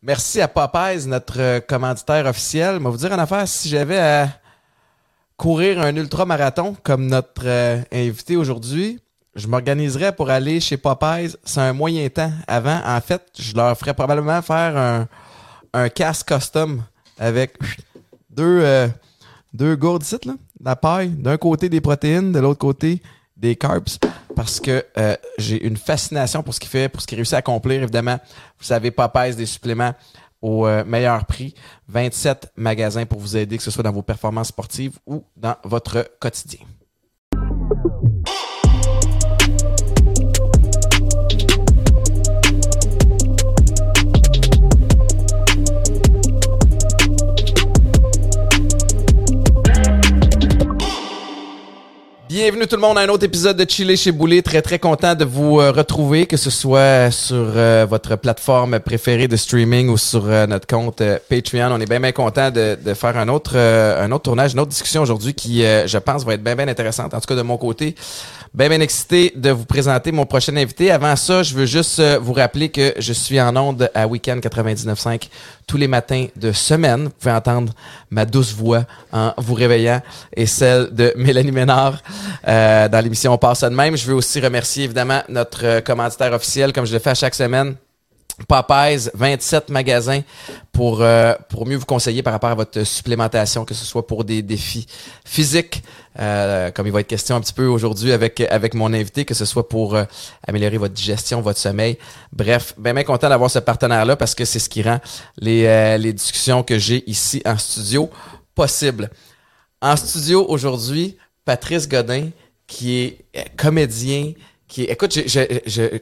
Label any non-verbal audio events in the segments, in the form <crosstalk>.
Merci à Popeyes, notre euh, commanditaire officiel. Je vais vous dire en affaire, si j'avais à courir un ultra-marathon comme notre euh, invité aujourd'hui, je m'organiserais pour aller chez Popeyes. C'est un moyen temps. Avant, en fait, je leur ferais probablement faire un, un casque custom avec deux, euh, deux gourdes là, la paille. D'un côté des protéines, de l'autre côté des carbs. Parce que euh, j'ai une fascination pour ce qu'il fait, pour ce qu'il réussit à accomplir. Évidemment, vous savez, Popeyes, des suppléments au euh, meilleur prix. 27 magasins pour vous aider, que ce soit dans vos performances sportives ou dans votre quotidien. Bienvenue tout le monde à un autre épisode de Chiller chez Boulet. Très très content de vous euh, retrouver, que ce soit sur euh, votre plateforme préférée de streaming ou sur euh, notre compte Patreon. On est bien bien content de, faire un autre un autre tournage, une autre discussion aujourd'hui qui, je pense, va être bien bien intéressante. En tout cas de mon côté, bien bien excité de vous présenter mon prochain invité. Avant ça, je veux juste euh, vous rappeler que je suis en onde à Weekend 99.5 tous les matins de semaine. Vous pouvez entendre ma douce voix en vous réveillant et celle de Mélanie Ménard euh, dans l'émission On passe ça de même. Je veux aussi remercier évidemment notre euh, commanditaire officiel, comme je le fais à chaque semaine. Popeyes, 27 magasins pour, euh, pour mieux vous conseiller par rapport à votre supplémentation, que ce soit pour des défis physiques, euh, comme il va être question un petit peu aujourd'hui avec, avec mon invité, que ce soit pour euh, améliorer votre digestion, votre sommeil. Bref, bien, bien content d'avoir ce partenaire-là parce que c'est ce qui rend les, les discussions que j'ai ici en studio possibles. En studio aujourd'hui, Patrice Godin, qui est comédien, qui. Écoute, je, je-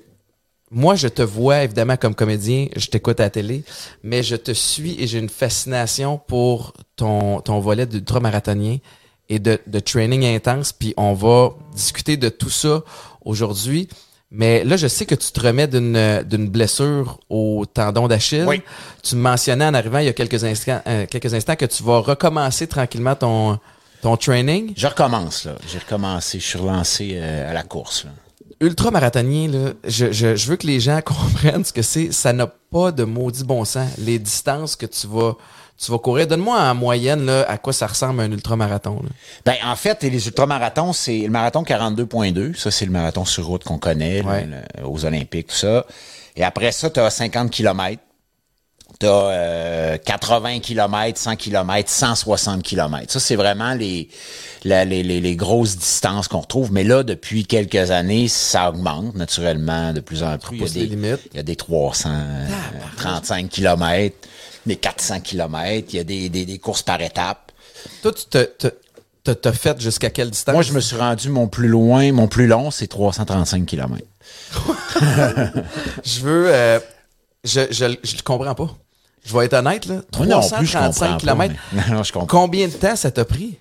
moi, je te vois évidemment comme comédien, je t'écoute à la télé, mais je te suis et j'ai une fascination pour ton, ton volet d'ultramarathonien et de, de training intense. Puis on va discuter de tout ça aujourd'hui. Mais là, je sais que tu te remets d'une d'une blessure au tendon d'Achille. Oui. Tu me mentionnais en arrivant il y a quelques instants, euh, quelques instants que tu vas recommencer tranquillement ton, ton training. Je recommence, là. J'ai recommencé. Je suis relancé euh, à la course, là. Ultramarathonien, là, je, je, je veux que les gens <laughs> comprennent ce que c'est. Ça n'a pas de maudit bon sens. Les distances que tu vas, tu vas courir. Donne-moi en moyenne là, à quoi ça ressemble un ultramarathon. là. Ben, en fait, les ultramarathons, c'est le marathon 42.2. Ça, c'est le marathon sur route qu'on connaît, là, Ouais. le- aux Olympiques, tout ça. Et après ça, tu as 50 km. Tu as 80 km, 100 km, 160 km. Ça, c'est vraiment les, la- les, les, grosses distances qu'on retrouve. Mais là, depuis quelques années, ça augmente naturellement de plus en plus. Il y a des, limites. il y a des 335 km, des 400 km. Il y a des, des, des courses par étapes. Toi, tu te, t'as fait jusqu'à quelle distance? Moi, je me suis rendu mon plus loin, mon plus long, c'est 335 km. <laughs> Je veux. euh, je, je, je le comprends pas. Je vais être honnête, là. Moi non plus, je 335 comprends km. pas, mais- <laughs> Non, je comprends. Combien de temps ça t'a pris?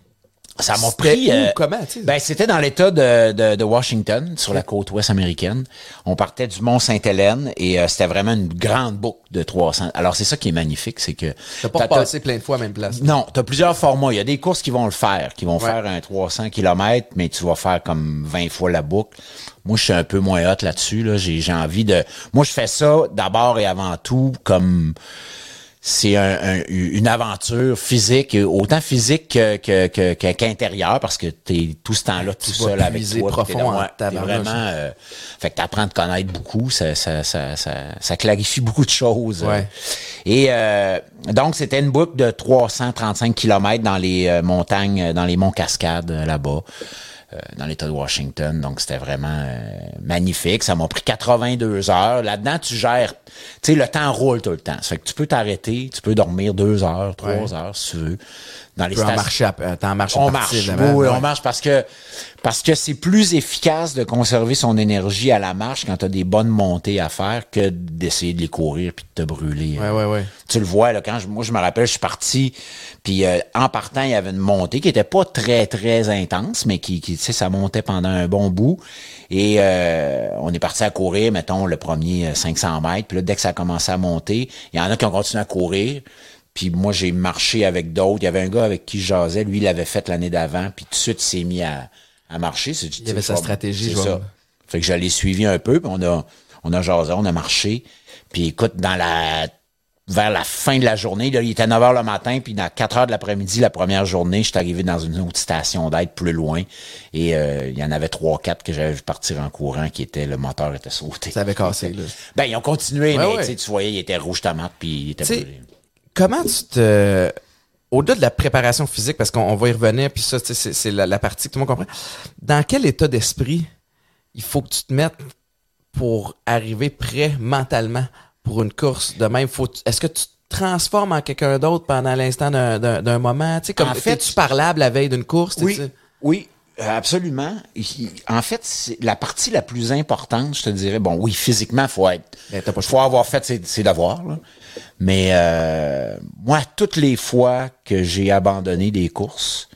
Ça m'a pris. où, euh, comment? Ben, c'était dans l'État de, de, de Washington, sur la côte ouest américaine. On partait du Mont Sainte-Hélène et euh, c'était vraiment une grande boucle de 300. Alors, c'est ça qui est magnifique, c'est que... T'as pas t'as- t'as- repassé plein de fois à la même place. Non, tu as plusieurs formats. Il y a des courses qui vont le faire, qui vont Ouais. faire un 300 km, mais tu vas faire comme 20 fois la boucle. Moi, je suis un peu moins hot là-dessus. Là. J'ai envie de... Moi, je fais ça d'abord et avant tout comme... C'est un- un- une aventure physique, autant physique que, que, que, qu'intérieure, parce que t'es tout ce temps-là tout Tu seul avec toi. profond là, ouais, t'es vraiment... euh, fait que t'apprends à te connaître beaucoup, ça, ça, ça, ça, ça clarifie beaucoup de choses. euh. Ouais. Et euh, donc, c'était une boucle de 335 km dans les euh, montagnes, dans les monts Cascades euh, là-bas, dans l'État de Washington. Donc, c'était vraiment euh, magnifique. Ça m'a pris 82 heures. Là-dedans, tu gères... Tu sais, le temps roule tout le temps. Ça fait que tu peux t'arrêter, tu peux dormir deux heures, trois Ouais. heures, si tu veux. Dans les Tu peux en marcher, à- euh, t'en marches on marche. Oui, évidemment. oui, Ouais. on marche parce que parce que c'est plus efficace de conserver son énergie à la marche quand tu as des bonnes montées à faire que d'essayer de les courir puis de te brûler. Ouais, ouais, ouais. Tu le vois là quand je, moi je me rappelle je suis parti puis euh, en partant il y avait une montée qui était pas très très intense mais qui, qui tu sais ça montait pendant un bon bout et euh, on est parti à courir mettons le premier euh, 500 mètres puis là dès que ça a commencé à monter il y en a qui ont continué à courir puis moi, j'ai marché avec d'autres. Il y avait un gars avec qui je jasais. Lui, il l'avait fait l'année d'avant. Puis tout de suite, il s'est mis à, à marcher. Tu sais, avait sa stratégie, C'est je ça. Fait que je l'ai suivi un peu. Puis on a, on a jasé, on a marché. Puis écoute, dans la vers la fin de la journée, là, il était 9 h le matin, puis dans 4 heures de l'après-midi, la première journée, je suis arrivé dans une autre station d'aide plus loin. Et euh, il y en avait trois, quatre que j'avais vu partir en courant qui était le moteur était sauté. Ça avait cassé, là. Ben, ils ont continué, Ouais, mais ouais. tu voyais, il était rouge tomate, puis il était T'sais, brûlé. Comment tu te... Au-delà de la préparation physique, parce qu'on on va y revenir, puis ça, tu sais, c'est c'est la, la partie que tout le monde comprend. Dans quel état d'esprit il faut que tu te mettes pour arriver prêt mentalement pour une course de même? Faut, est-ce que tu te transformes en quelqu'un d'autre pendant l'instant d'un- moment? Tu sais, comme, En fait, tu parlable la veille d'une course? Oui, oui, euh, absolument. En fait, la partie la plus importante, je te dirais, bon, oui, physiquement, faut être, Ben, pas faut avoir fait ses, ses devoirs, là. Mais euh, moi, toutes les fois que j'ai abandonné des courses,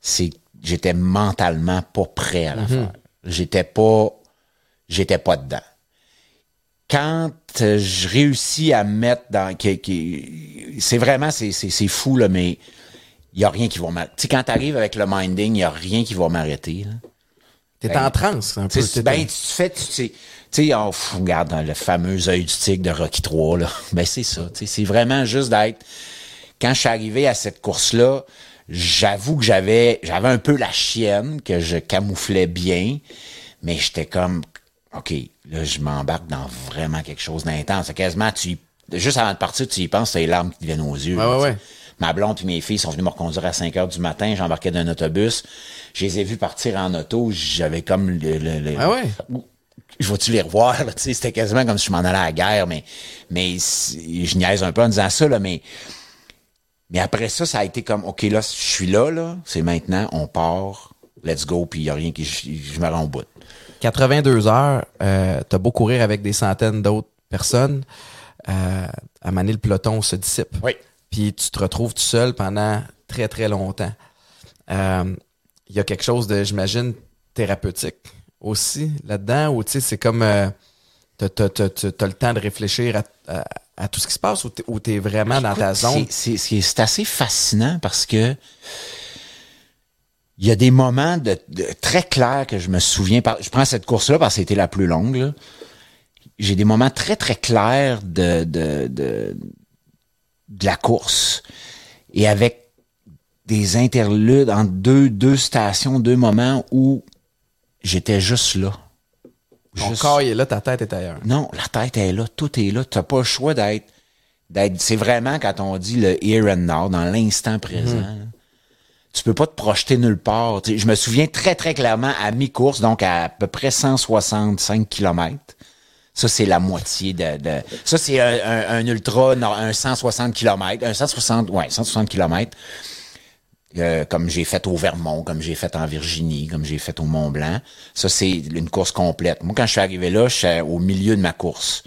c'est j'étais mentalement pas prêt à la faire. J'étais pas, j'étais pas dedans. Quand euh, je réussis à me mettre dans, qui- qui- c'est vraiment, c'est, c'est, c'est fou là, mais il y a rien qui va m'arrêter. Tu sais, quand t'arrives avec le minding, il y a rien qui va m'arrêter. là. T'es Ben, en transe, un peu. Tu ben, tu fais, tu sais, tu sais, pff, regarde dans le fameux œil du tigre de Rocky 3, là. <laughs> Ben, c'est ça, tu sais, c'est vraiment juste d'être, quand je suis arrivé à cette course-là, j'avoue que j'avais, j'avais un peu la chienne, que je camouflais bien, mais j'étais comme, OK, là, je m'embarque dans vraiment quelque chose d'intense. C'est Quasiment, tu, y- juste avant de partir, tu y penses, t'as les larmes qui te viennent aux yeux. Ouais, là, ouais, ouais. Ma blonde et mes filles sont venues me reconduire à 5 heures du matin. J'embarquais d'un autobus. Je les ai vus partir en auto. J'avais comme le, le- le- Ah ouais? je vais-tu les revoir, c'était quasiment comme si je m'en allais à la guerre, mais, mais c'est- je niaise un peu en disant ça, là, mais, mais après ça, ça a été comme, OK, là, je suis là, là, c'est maintenant, on part, let's go, puis il y a rien qui, je, je me rends au bout. 82 heures, euh, t'as beau courir avec des centaines d'autres personnes, euh, à maner le peloton se dissipe. Oui. Puis tu te retrouves tout seul pendant très très longtemps. Euh, Il y a quelque chose de, j'imagine, thérapeutique aussi là-dedans, où tu sais, c'est comme euh, t'as, t'as- t'as- t'as- t'as le temps de réfléchir à, à- à tout ce qui se passe, ou t'es, ou vraiment dans ta zone? C'est, c'est, c'est- c'est assez fascinant parce que il y a des moments de, de- très clairs que je me souviens. Par, je prends cette course-là parce que c'était la plus longue. là. J'ai des moments très, très clairs de, de, de, de la course. Et avec des interludes entre deux, deux stations, deux moments où j'étais juste là. Ton Juste- corps il est là, ta tête est ailleurs. non, la tête est là, tout est là. T'as pas le choix d'être, d'être. C'est vraiment quand on dit le here and now, dans l'instant présent. Mhm. Tu peux pas te projeter nulle part. Je me souviens très très clairement à mi-course, donc à, à peu près 165 km. Ça c'est la moitié de. de- ça c'est un, un- un ultra, un 160 km, un 160, ouais, 160 km. Euh, comme j'ai fait au Vermont, comme j'ai fait en Virginie, comme j'ai fait au Mont Blanc. Ça, c'est une course complète. Moi, quand je suis arrivé là, je suis au milieu de ma course.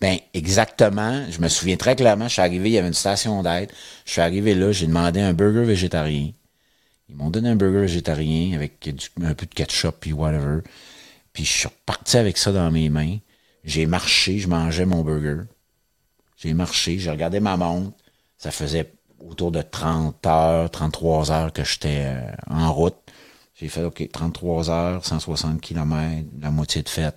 Ben, exactement, je me souviens très clairement, je suis arrivé, il y avait une station d'aide. Je suis arrivé là, j'ai demandé un burger végétarien. Ils m'ont donné un burger végétarien avec un peu de ketchup puis whatever. Puis je suis reparti avec ça dans mes mains. J'ai marché, je mangeais mon burger. J'ai marché, j'ai regardé ma montre. Ça faisait autour de 30 heures, 33 heures que j'étais euh, en route. J'ai fait, OK, 33 heures, 160 km, la moitié de fête.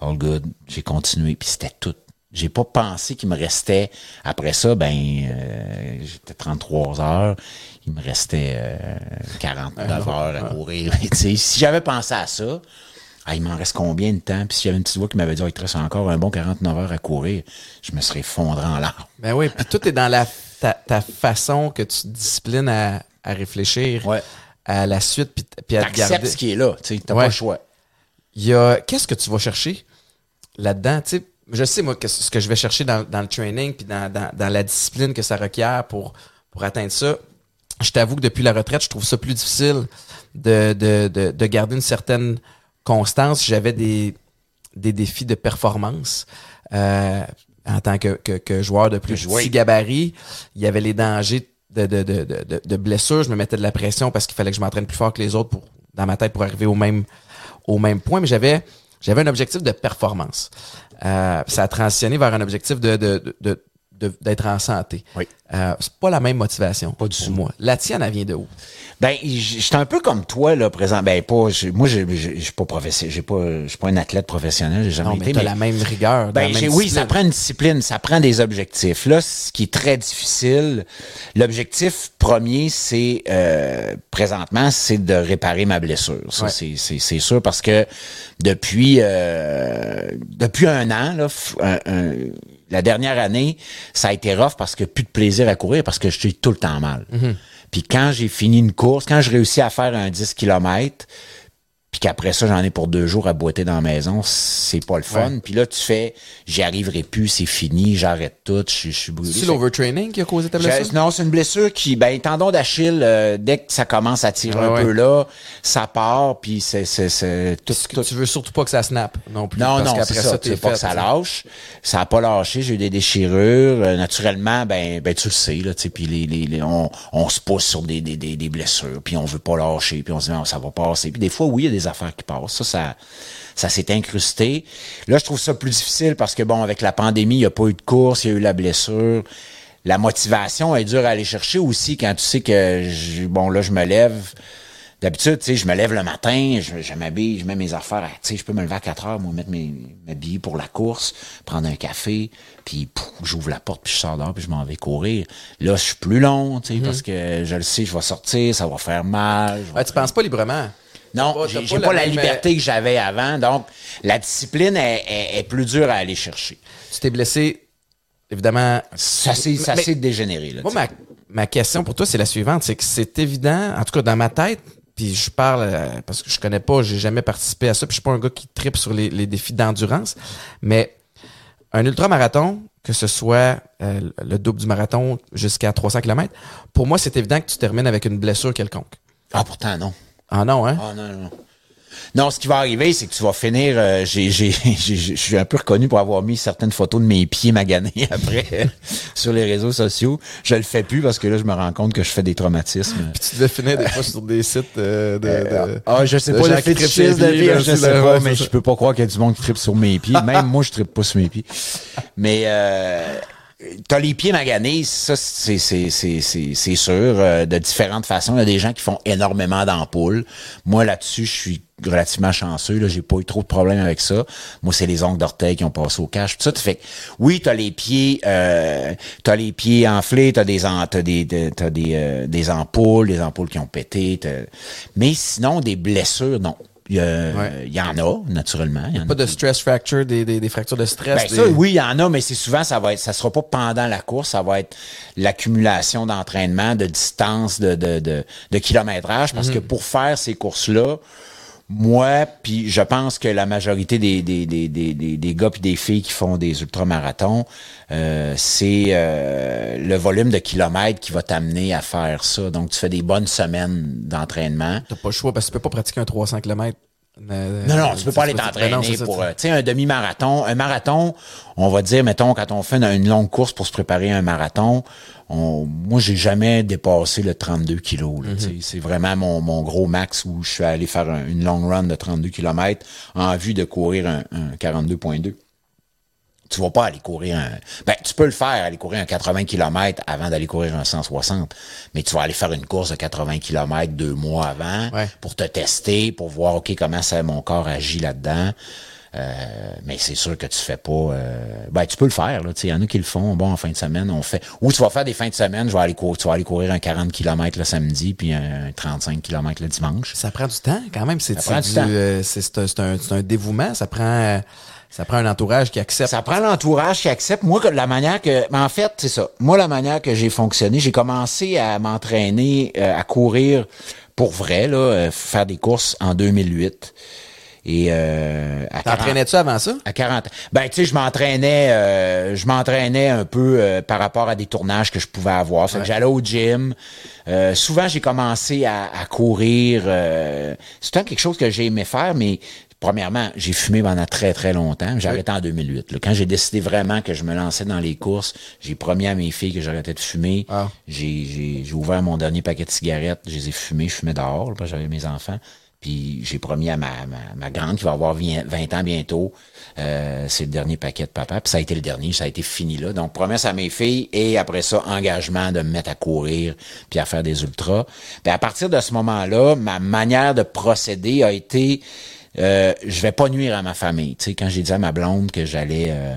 All good. J'ai continué, puis c'était tout. J'ai pas pensé qu'il me restait, après ça, ben, euh, j'étais 33 heures, il me restait euh, 49 heures à courir. <laughs> Si j'avais pensé à ça, ah, il m'en reste combien de temps? Puis si j'avais une petite voix qui m'avait dit, Ah, il te reste encore un bon 49 heures à courir, je me serais effondré en larmes. Ben oui, puis tout est dans la, ta, ta façon que tu te disciplines à, à réfléchir Ouais. à la suite, puis, puis à T'acceptes garder. ce qui est là, tu sais, t'as Ouais. pas le choix. Il y a, qu'est-ce que tu vas chercher là-dedans? Tu sais, je sais, moi, que ce que je vais chercher dans, dans le training, puis dans, dans, dans la discipline que ça requiert pour, pour atteindre ça. Je t'avoue que depuis la retraite, je trouve ça plus difficile de, de, de, de garder une certaine constance. J'avais des, des défis de performance. Euh, en tant que, que, que joueur de plus petit gabarit, il y avait les dangers de, de, de, de, de, de blessures. Je me mettais de la pression parce qu'il fallait que je m'entraîne plus fort que les autres pour, dans ma tête pour arriver au même, au même point. Mais j'avais, j'avais un objectif de performance. Euh, ça a transitionné vers un objectif de, de, de, de- d'être en santé. Oui. Euh, c'est pas la même motivation. Pas du tout. moi. La tienne, elle vient de où? Ben, j'étais un peu comme toi, là, présent. Ben, pas, moi, je suis pas professionnel, j'ai pas, je suis pas un athlète professionnel, j'ai jamais Non, mais été. t'as la même rigueur. Ben, la j'ai- même oui, ça prend une discipline, ça prend des objectifs. Là, ce qui est très difficile, l'objectif premier, c'est euh, présentement, c'est de réparer ma blessure. Ça, Ouais. c'est- sûr parce que depuis euh, depuis un an, là, un- un- la dernière année, ça a été rough parce que plus de plaisir à courir parce que je suis tout le temps mal. Puis quand j'ai fini une course, quand je réussis à faire un 10 km, puis qu'après ça, j'en ai pour deux jours à boiter dans la maison, c'est pas le fun. Puis là, tu fais, j'y arriverai plus, c'est fini, j'arrête tout, je, je suis brûlé. C'est l'overtraining qui a causé ta blessure? non, c'est une blessure qui, ben, tendon d'Achille, euh, dès que ça commence à tirer un ouais. peu là, ça part, puis c'est, c'est, c'est tout, que tout- tu veux surtout pas que ça snap non plus. non, parce non, c'est ça. t'es Tu veux pas que ça lâche. Ça a pas lâché. J'ai eu des déchirures. Euh, naturellement, ben, ben, tu le sais, là, tu sais, puis les, les, les- on, on se pousse sur des, des, des, des blessures, puis on veut pas lâcher, puis on se dit, non, ça va passer. Puis des fois, oui, il y a des affaires qui passent. Ça, ça, ça s'est incrusté. Là, je trouve ça plus difficile parce que, bon, avec la pandémie, il n'y a pas eu de course, il y a eu la blessure. La motivation est dure à aller chercher aussi quand tu sais que, je- bon, là, je me lève. D'habitude, tu sais, je me lève le matin, je, je m'habille, je mets mes affaires. Tu sais, je peux me lever à 4 heures, moi, mettre mes, m'habiller pour la course, prendre un café, puis j'ouvre la porte, puis je sors dehors, puis je m'en vais courir. Là, je suis plus long, tu sais, parce que je le sais, je vais sortir, ça va faire mal. Ouais, tu penses pas librement? Non, j'ai pas pas, la même- liberté que j'avais avant, donc la discipline est, est- est plus dure à aller chercher. Tu t'es blessé, évidemment. Ça s'est ça Mais- s'est dégénéré. Là, Moi, ma, ma question pour toi, c'est la suivante. C'est que c'est évident, en tout cas dans ma tête, puis je parle euh, parce que je connais pas, j'ai jamais participé à ça, puis je suis pas un gars qui tripe sur les, les défis d'endurance, mais un ultramarathon, que ce soit euh, le double du marathon jusqu'à 300 km, pour moi, c'est évident que tu termines avec une blessure quelconque. Ah, pourtant, non. Ah non, hein? Ah non, non, non. Non, ce qui va arriver, c'est que tu vas finir. euh, j'ai, j'ai, <laughs> j'ai- je suis un peu reconnu pour avoir mis certaines photos de mes pieds maganés <laughs> après sur les réseaux sociaux. Je le fais plus parce que là, je me rends compte que je fais des traumatismes. Puis tu finir des fois sur des sites euh, de, de- Ah, je sais de pas, le fétichisme de là, je sais pas, ouais, mais je peux pas croire qu'il y a du monde qui trippe sur mes pieds. <laughs> Même moi, je trippe pas sur mes pieds. Mais euh, t'as les pieds maganés, ça, c'est, sûr, euh, de différentes façons. Il y a des gens qui font énormément d'ampoules. Moi, là-dessus, je suis relativement chanceux. Là, j'ai pas eu trop de problèmes avec ça. Moi, c'est les ongles d'orteil qui ont passé au cache. Tout ça, tu fais. Oui, t'as les pieds, euh, t'as les pieds enflés, t'as des, t'as des, t'as des, euh, des ampoules, des ampoules qui ont pété. Mais sinon, des blessures, non. Il y, a- Ouais. il y en a, naturellement. Il y a pas de stress fracture, des, des, des fractures de stress. ben des- ça, oui, il y en a, mais c'est souvent, ça va être, ça sera pas pendant la course, ça va être l'accumulation d'entraînement, de distance, de, de, de, de kilométrage, parce que pour faire ces courses-là, moi, puis je pense que la majorité des, des, des, des, des, gars puis des filles qui font des ultramarathons, euh, c'est euh, le volume de kilomètres qui va t'amener à faire ça. Donc, tu fais des bonnes semaines d'entraînement. T'as pas le choix parce que tu peux pas pratiquer un 300 km. Non, non, tu peux pas aller t'entraîner pour, euh, tu sais, un demi-marathon. Un marathon, on va dire, mettons, quand on fait une, une longue course pour se préparer à un marathon, on, moi, j'ai jamais dépassé le 32 kilos. sais. C'est vraiment mon, mon gros max où je suis allé faire un- une long run de 32 km en vue de courir un, un 42.2 tu vas pas aller courir un... Ben, tu peux le faire, aller courir un 80 km avant d'aller courir un 160, mais tu vas aller faire une course de 80 km deux mois avant Ouais. pour te tester, pour voir, OK, comment ça, mon corps agit là-dedans. Euh, mais c'est sûr que tu fais pas... euh, ben, tu peux le faire, là. Tu sais, il y en a qui le font. Bon, en fin de semaine, on fait... Ou tu vas faire des fins de semaine, je vais aller courir, tu vas aller courir un 40 km le samedi, puis un 35 km le dimanche. Ça prend du temps quand même. C'est du euh, c'est- un, c'est un, c'est un dévouement. Ça prend, euh, ça prend un entourage qui accepte. Ça prend l'entourage qui accepte. Moi, la manière que, mais en fait, c'est ça. Moi, la manière que j'ai fonctionné, j'ai commencé à m'entraîner, euh, à courir pour vrai, là, euh, faire des courses en 2008. Et euh, à 40 T'entraînais-tu avant ça? à 40 ans. Ben, tu sais, je m'entraînais, euh, je m'entraînais un peu euh, par rapport à des tournages que je pouvais avoir. Fait que j'allais au gym. Euh, souvent, j'ai commencé à, à courir. Euh, C'était quelque chose que j'ai aimé faire, mais premièrement, j'ai fumé pendant très, très longtemps. J'ai arrêté en 2008. là. Quand j'ai décidé vraiment que je me lançais dans les courses, j'ai promis à mes filles que j'arrêtais de fumer. Ah. J'ai- J'ai j'ai ouvert mon dernier paquet de cigarettes. Je les ai fumés. Je fumais dehors, j'avais mes enfants. Puis j'ai promis à ma, ma, ma grande qui va avoir 20 ans bientôt, euh, c'est le dernier paquet de papa. Puis ça a été le dernier, ça a été fini là. Donc promesse à mes filles et après ça, engagement de me mettre à courir puis à faire des ultras. Puis à partir de ce moment-là, ma manière de procéder a été euh, je vais pas nuire à ma famille. Tu sais, quand j'ai dit à ma blonde que j'allais euh,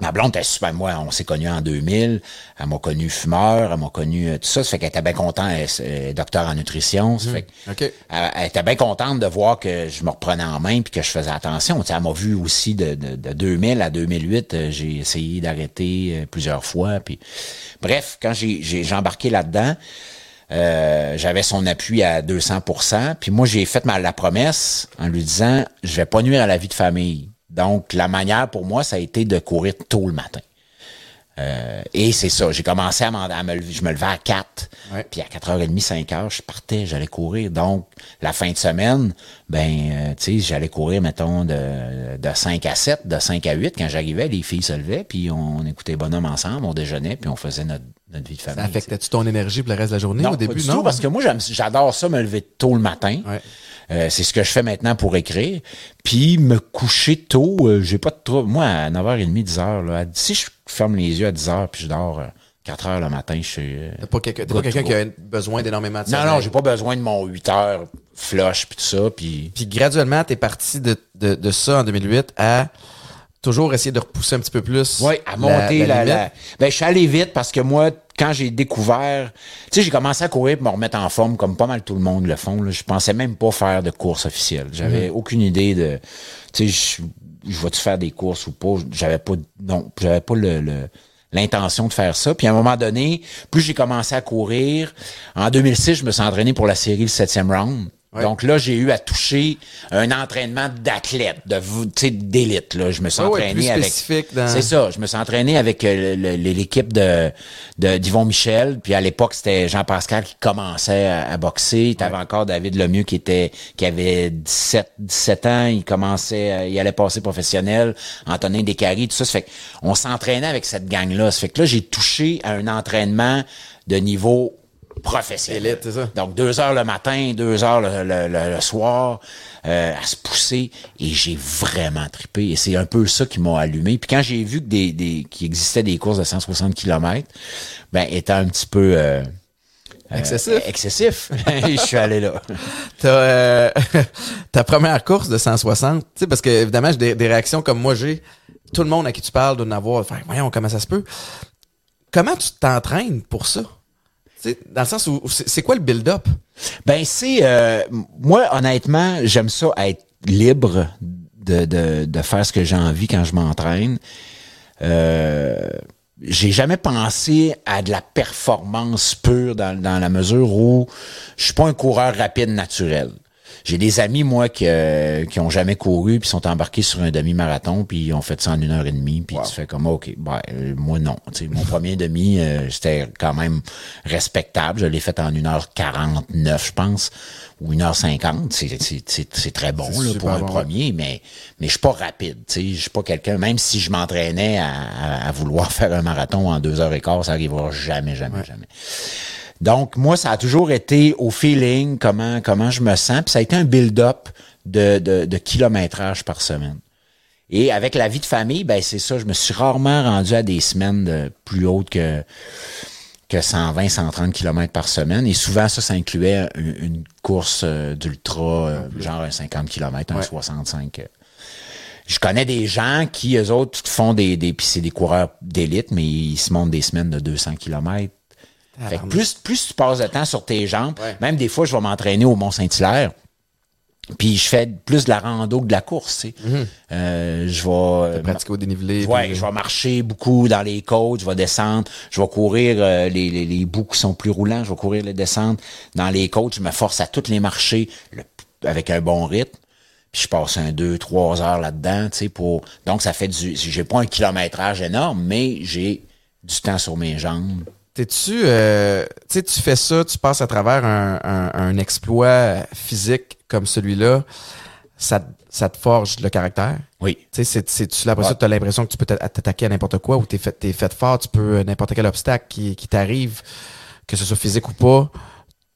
Ma blonde était super. Moi, on s'est connus en 2000. Elle m'a connu fumeur, elle m'a connu euh, tout ça. Ça fait qu'elle était bien contente, elle est docteur en nutrition. Ça Mmh. fait elle, elle était bien contente de voir que je me reprenais en main puis que je faisais attention. Tu sais, elle m'a vu aussi de, de, de 2000 à 2008. euh, J'ai essayé d'arrêter euh, plusieurs fois. Puis bref, quand j'ai embarqué là-dedans, euh, j'avais son appui à 200% Puis moi, j'ai fait ma, la promesse en lui disant, je vais pas nuire à la vie de famille. Donc, la manière pour moi, ça a été de courir tôt le matin. Euh, et c'est ça, j'ai commencé à, à me lever, je me levais à 4, Ouais. puis à 4h30, 5h, je partais, j'allais courir. Donc, la fin de semaine, ben, euh, tu sais, j'allais courir, mettons, de, de 5 à 7, de 5 à 8. Quand j'arrivais, les filles se levaient, puis on écoutait Bonhomme ensemble, on déjeunait, puis on faisait notre, notre vie de famille. Ça affectait-tu ton énergie pour le reste de la journée Non, au début? pas du non? tout, parce que moi, j'adore ça, me lever tôt le matin. Ouais. Euh, c'est ce que je fais maintenant pour écrire. Puis me coucher tôt, euh, j'ai pas de trouble. Moi, à 9h30, 10h, là, si je ferme les yeux à 10h puis je dors euh, 4h le matin, je suis... euh, T'es pas quelqu'un qui a besoin d'énormément de non, sommeil? non, j'ai pas besoin de mon 8 heures flush puis tout ça. Puis Puis graduellement, t'es parti de, de, de ça en 2008 à toujours essayer de repousser un petit peu plus. Oui, à monter la, la- Ben, je suis allé vite parce que moi, quand j'ai découvert, tu sais, j'ai commencé à courir pour me remettre en forme comme pas mal tout le monde le font. Là. Je pensais même pas faire de course officielle. J'avais Mhm. aucune idée de, tu sais, je, je vais-tu faire des courses ou pas? J'avais pas, non, j'avais pas le, le- l'intention de faire ça. Puis à un moment donné, plus j'ai commencé à courir, en 2006, je me suis entraîné pour la série le septième round. Ouais. Donc là, j'ai eu à toucher un entraînement d'athlète, de, tu sais, d'élite. Là, je me suis Ouais, ouais, entraîné plus avec. spécifique dans- C'est ça. Je me suis entraîné avec euh, l'équipe de d'Yvon Michel. Puis à l'époque, c'était Jean-Pascal qui commençait à, à boxer. T'avais encore David Lemieux qui était qui avait 17, 17 ans. Il commençait, à- il allait passer professionnel. Antonin Descaries, tout ça. Ça fait on s'entraînait avec cette gang-là. Ça fait que là, j'ai touché à un entraînement de niveau professionnel. Élite, c'est ça. Donc, deux heures le matin, deux heures le, le- le- le soir, euh, à se pousser. Et j'ai vraiment trippé. Et c'est un peu ça qui m'a allumé. Puis quand j'ai vu que des, des, qu'il existait des courses de 160 km, ben, étant un petit peu... euh, euh, Excessif. excessif. <laughs> je suis allé là. <laughs> T'as, euh, <laughs> ta première course de 160, tu sais, parce que évidemment, j'ai des, des réactions comme moi j'ai. Tout le monde à qui tu parles doit en avoir. Enfin, voyons comment ça se peut. Comment tu t'entraînes pour ça? Dans le sens où, c'est quoi le build-up? Ben c'est euh, moi honnêtement j'aime ça être libre de, de, de faire ce que j'ai envie quand je m'entraîne. Euh, j'ai jamais pensé à de la performance pure dans, dans la mesure où je suis pas un coureur rapide naturel. J'ai des amis, moi, qui, euh, qui ont jamais couru, puis sont embarqués sur un demi-marathon, puis ils ont fait ça en une heure et demie, puis tu fais comme, OK, ben, euh, moi, non. Tu sais, mon premier demi, euh, c'était quand même respectable. Je l'ai fait en 1h49, je pense, ou 1h50. C'est, c'est, c'est, c'est très bon là, pour un bon, premier, mais, mais je suis pas rapide. Tu sais, je suis pas quelqu'un, même si je m'entraînais à, à- à vouloir <laughs> faire un marathon en deux heures et quart, ça arrivera jamais, jamais, jamais. Donc, moi, ça a toujours été au feeling, comment, comment je me sens. Puis ça a été un build-up de, de, de kilométrage par semaine. Et avec la vie de famille, ben c'est ça, je me suis rarement rendu à des semaines de plus hautes que, que 120, 130 km par semaine. Et souvent, ça, ça incluait une, une course euh, d'ultra, euh, genre un 50 km, un Ouais. 65. euh. Je connais des gens qui, eux autres, font des, des puis c'est des coureurs d'élite, mais ils se montent des semaines de 200 km. Fait que plus, plus tu passes de temps sur tes jambes, Ouais. même des fois, je vais m'entraîner au Mont-Saint-Hilaire. Puis je fais plus de la rando que de la course, tu sais. Euh, je vais euh, Pratiquer au dénivelé. Ouais, puis- je vais marcher beaucoup dans les côtes, je vais descendre, je vais courir euh, les, les, les bouts qui sont plus roulants, je vais courir les descentes dans les côtes, je me force à toutes les marcher le- avec un bon rythme. Puis je passe un deux, trois heures là-dedans, tu sais, pour. Donc ça fait du. J'ai pas un kilométrage énorme, mais j'ai du temps sur mes jambes. T'es-tu, euh, tu fais ça, tu passes à travers un, un, un exploit physique comme celui-là, ça, te- ça te forge le caractère? Oui. Tu sais, c'est, c'est, tu, après Ouais. ça, tu as l'impression que tu peux t'a- t'attaquer à n'importe quoi ou t'es fait, t'es fait fort, tu peux, euh, n'importe quel obstacle qui, qui t'arrive, que ce soit physique ou pas,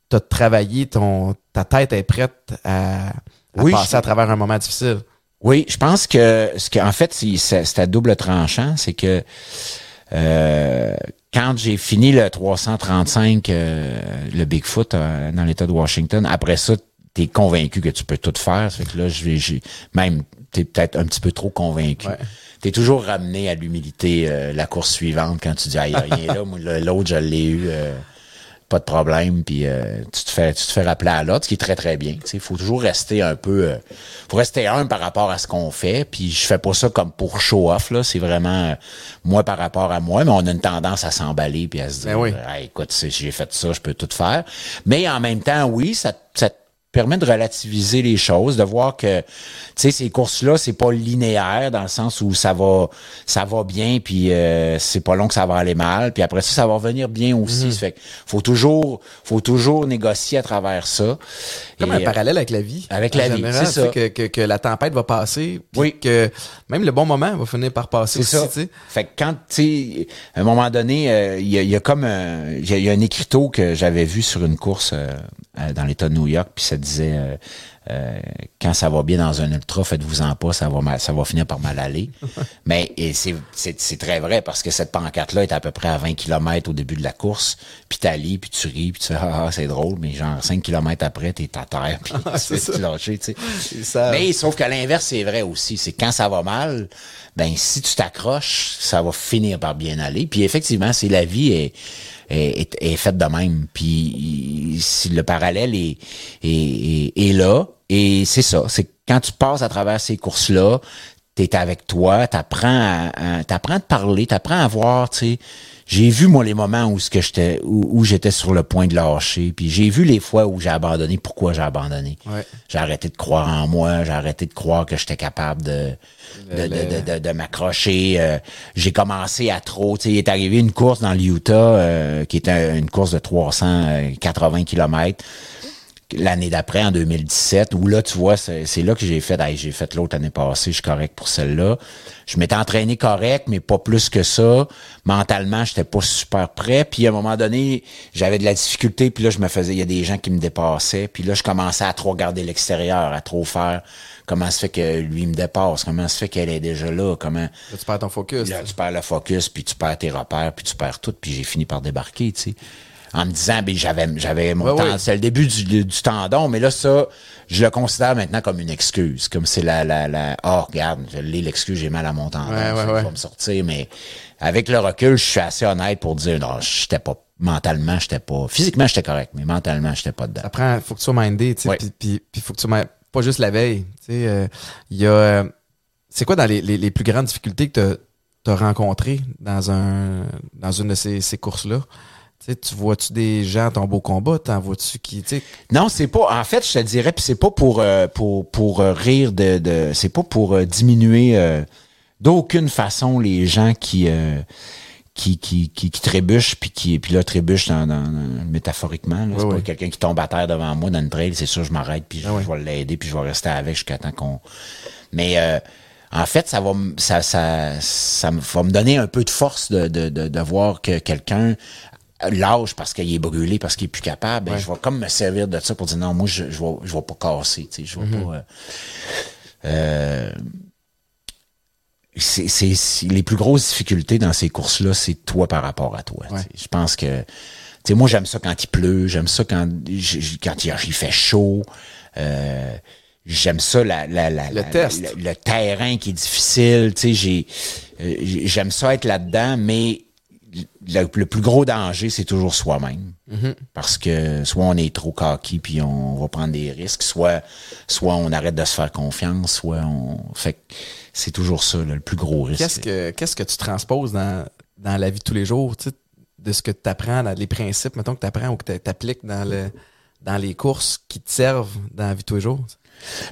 t'as travaillé, ton, ta tête est prête à, à Oui, passer je- à travers un moment difficile. Oui, je pense que ce que en fait c'est c'est- c'est à double tranchant, c'est que euh, quand j'ai fini le 335 euh, le Bigfoot euh, dans l'État de Washington, après ça t'es convaincu que tu peux tout faire, fait que là je vais j'ai même t'es peut-être un petit peu trop convaincu. Ouais. T'es toujours ramené à l'humilité euh, la course suivante quand tu dis ah, y a rien là, l'autre je l'ai eu euh, pas de problème puis euh, tu te fais tu te fais rappeler à l'autre ce qui est très très bien il faut toujours rester un peu euh, faut rester humble par rapport à ce qu'on fait puis je fais pas ça comme pour show off là. C'est vraiment euh, moi par rapport à moi mais on a une tendance à s'emballer puis à se dire Ben oui. Hey, écoute si j'ai fait ça je peux tout faire. Mais en même temps oui ça ça permet de relativiser les choses, de voir que tu sais ces courses là, c'est pas linéaire dans le sens où ça va ça va bien puis euh, c'est pas long que ça va aller mal, puis après ça ça va revenir bien aussi. Mhm. Fait que faut toujours faut toujours négocier à travers ça. Comme Et, un euh, parallèle avec la vie. avec la vie, c'est ça. Que, que, que la tempête va passer, puis Oui. que même le bon moment va finir par passer C'est aussi, ça. tu sais. Fait que quand, tu sais, à un moment donné, euh, il y, a, y a comme un, il y, a- il y a un écriteau que j'avais vu sur une course euh, dans l'État de New York, puis disait euh, euh, quand ça va bien dans un ultra, faites-vous-en pas, ça va mal, ça va finir par mal aller. <laughs> Mais c'est, très vrai parce que cette pancarte-là est à peu près à 20 km au début de la course, puis t'allies, puis tu ris, puis tu fais ah, ah, c'est drôle, mais genre 5 km après, t'es à terre, <laughs> puis c'est tu ça. te lâcher, tu sais. Savent. Mais sauf qu'à l'inverse, c'est vrai aussi. C'est quand ça va mal, ben si tu t'accroches, ça va finir par bien aller. Puis effectivement, c'est la vie est, est, est, est faite de même. Puis si le parallèle est, est, est, là, et c'est ça. C'est quand tu passes à travers ces courses-là, t'es avec toi, t'apprends à, à t'apprends à te parler, t'apprends à voir, tu sais. J'ai vu moi les moments où ce que j'étais où, où j'étais sur le point de lâcher, puis j'ai vu les fois où j'ai abandonné, pourquoi j'ai abandonné. Ouais. J'ai arrêté de croire en moi, j'ai arrêté de croire que j'étais capable de de, de- de m'accrocher. euh, j'ai commencé à trop. Tu sais, il est arrivé une course dans l'Utah euh, qui était une course de 380 km l'année d'après, en 2017, où là, tu vois, c'est là que j'ai fait, Hey, j'ai fait l'autre année passée, je suis correct pour celle-là. Je m'étais entraîné correct, mais pas plus que ça. Mentalement, j'étais pas super prêt. Puis à un moment donné, j'avais de la difficulté, puis là, je me faisais, il y a des gens qui me dépassaient, puis là, je commençais à trop regarder l'extérieur, à trop faire. Comment se fait que lui me dépasse? Comment se fait qu'elle est déjà là? Comment Là, tu perds ton focus. Là, tu perds le focus, puis tu perds tes repères, puis tu perds tout, puis j'ai fini par débarquer, tu sais. En me disant, ben, j'avais, j'avais mon temps, ouais. c'est le début du, du tendon, mais là, ça, je le considère maintenant comme une excuse. Comme c'est la, la, la, oh, regarde, je l'ai l'excuse, j'ai mal à mon tendon, Ouais, ouais, ouais. va me sortir, mais avec le recul, je suis assez honnête pour dire, non, j'étais pas, mentalement, j'étais pas, physiquement, j'étais correct, mais mentalement, j'étais pas dedans. Prend, faut que tu sois mindé, tu sais, puis, puis, puis faut que tu sois pas juste la veille, tu sais. euh, Il y a, euh, c'est quoi dans les, les, les plus grandes difficultés que tu as rencontrées dans un, dans une de ces, ces courses-là? Tu sais, tu vois-tu des gens tomber au combat? T'en vois-tu qui, tu sais, Non, c'est pas. En fait, je te dirais, puis c'est pas pour euh, pour pour euh, rire de, de c'est pas pour euh, diminuer euh, d'aucune façon les gens qui euh, qui, qui, qui, qui trébuchent puis qui puis là trébuchent dans, dans- dans- métaphoriquement. là. C'est Oui, pas quelqu'un qui tombe à terre devant moi dans une trail, c'est sûr je m'arrête puis je, Ah oui. je vais l'aider puis je vais rester avec jusqu'à temps qu'on. Mais euh, en fait, ça va me ça ça ça va me donner un peu de force de de de, de voir que quelqu'un lâche parce qu'il est brûlé, parce qu'il est plus capable, ben, je vais comme me servir de ça pour dire non, moi je je vais je vais pas casser, tu sais, je vais Mhm. pas. euh, euh, c'est, les plus grosses difficultés dans ces courses-là, c'est toi par rapport à toi. tu Ouais. sais. Je pense que, tu sais, moi j'aime ça quand il pleut, j'aime ça quand quand il, il fait chaud. euh, J'aime ça la, la, la, Le test. le, le terrain qui est difficile, tu sais, j'ai euh, j'aime ça être là-dedans, mais le, le plus gros danger, c'est toujours soi-même. Parce que soit on est trop cocky puis on va prendre des risques, soit soit on arrête de se faire confiance, soit on. Fait que c'est toujours ça, là, le plus gros risque. qu'est-ce que, qu'est-ce que tu transposes dans, dans la vie de tous les jours, de ce que tu apprends, les principes, mettons, que tu apprends ou que tu appliques dans le, dans les courses qui te servent dans la vie de tous les jours?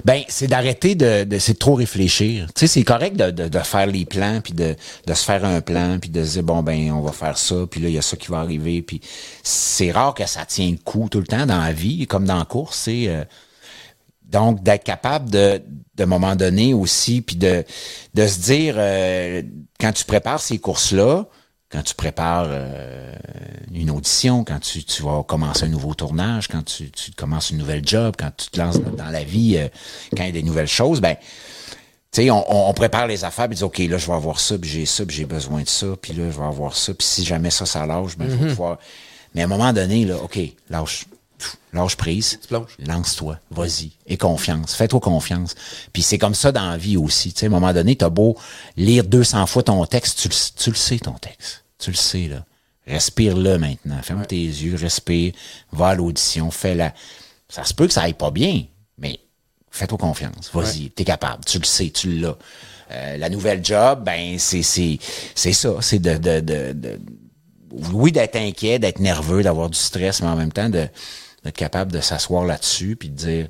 Ben, c'est d'arrêter de, de c'est trop réfléchir. Tu sais, c'est correct de, de, de faire les plans, puis de, de se faire un plan, puis de se dire bon ben on va faire ça, puis là il y a ça qui va arriver, puis c'est rare que ça tient le coup tout le temps dans la vie, comme dans la course, c'est euh, donc d'être capable de de moment donné aussi, puis de de se dire euh, quand tu prépares ces courses là, quand tu prépares euh, une audition, quand tu, tu vas commencer un nouveau tournage, quand tu, tu commences une nouvelle job, quand tu te lances dans la vie, euh, quand il y a des nouvelles choses, ben, tu sais, on, on, prépare les affaires, puis dit, OK, là, je vais avoir ça, puis j'ai ça, puis j'ai besoin de ça, puis là, je vais avoir ça, puis si jamais ça, ça lâche, ben, je vais pouvoir... Mais à un moment donné, là, OK, lâche, lâche prise, lance-toi, vas-y, et confiance, fais-toi confiance. Puis c'est comme ça dans la vie aussi, tu sais, à un moment donné, t'as beau lire 200 fois ton texte, tu, tu le sais, ton texte, tu le sais, là. Respire-le maintenant. Ferme tes yeux, respire, va à l'audition, fais-la. Ça se peut que ça aille pas bien, mais fais-toi confiance. Vas-y, t'es capable. Tu le sais, tu l'as. Euh, la nouvelle job, ben c'est c'est c'est ça, c'est de, de, de, de, oui d'être inquiet, d'être nerveux, d'avoir du stress, mais en même temps de d'être capable de s'asseoir là-dessus puis de dire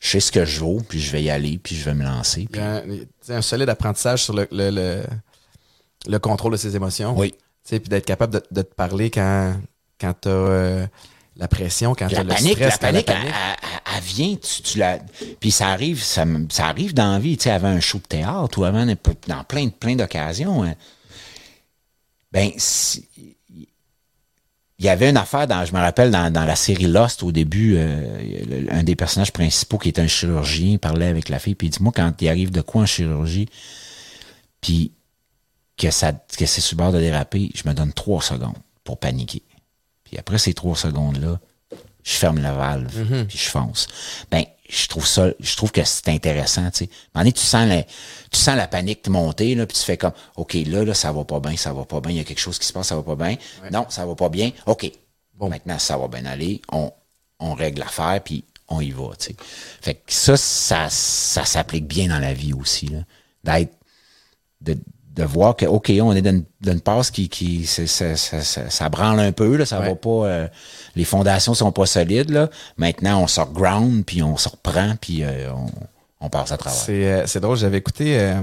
je sais ce que je vaux, puis je vais y aller, puis je vais me lancer. Puis... Il y a un, solide apprentissage sur le, le, le, le contrôle de ses émotions. Oui puis d'être capable de, de, te parler quand, quand tu as euh, la pression, quand tu as le stress. La panique, la panique, elle, elle, vient, tu, tu la... Puis ça arrive, ça, ça arrive dans la vie, tu sais, avant un show de théâtre ou avant dans plein, plein d'occasions. Hein. Ben, il y avait une affaire dans, je me rappelle, dans, dans la série Lost, au début, euh, un des personnages principaux qui était un chirurgien parlait avec la fille, puis il dit, moi, quand il arrive de quoi en chirurgie, puis que, ça, que c'est sur le bord de déraper, je me donne trois secondes pour paniquer. Puis après ces trois secondes-là, je ferme la valve, mm-hmm. puis je fonce. Ben, je trouve ça, je trouve que c'est intéressant, tu sais. À tu sens la, tu sens la panique monter, là, puis tu fais comme, OK, là, là, ça va pas bien, ça va pas bien, il y a quelque chose qui se passe, ça va pas bien. Non, ça va pas bien. OK. Bon. Maintenant, ça va bien aller. On, on règle l'affaire, puis on y va, tu sais. Fait que ça, ça, ça s'applique bien dans la vie aussi, là. D'être, de, de voir que OK, on est dans une, passe qui qui ça, ça, ça, ça, branle un peu là, ça va pas euh, les fondations sont pas solides là. Maintenant, on sort ground puis on se reprend puis euh, on, on passe à travers. C'est euh, c'est drôle, j'avais écouté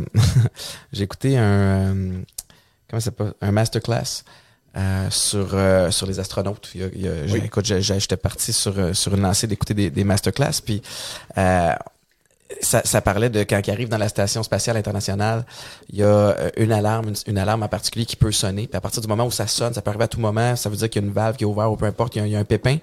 <laughs> j'ai écouté un comment ça s'appelle un masterclass sur sur les astronautes. Il y a, Écoute, j'étais parti sur sur une lancée d'écouter des, des masterclass puis ça, ça, parlait de quand il arrive dans la station spatiale internationale, il y a euh, une alarme, une, alarme en particulier qui peut sonner. Puis à partir du moment où ça sonne, ça peut arriver à tout moment, ça veut dire qu'il y a une valve qui est ouverte ou peu importe, il y a, un pépin.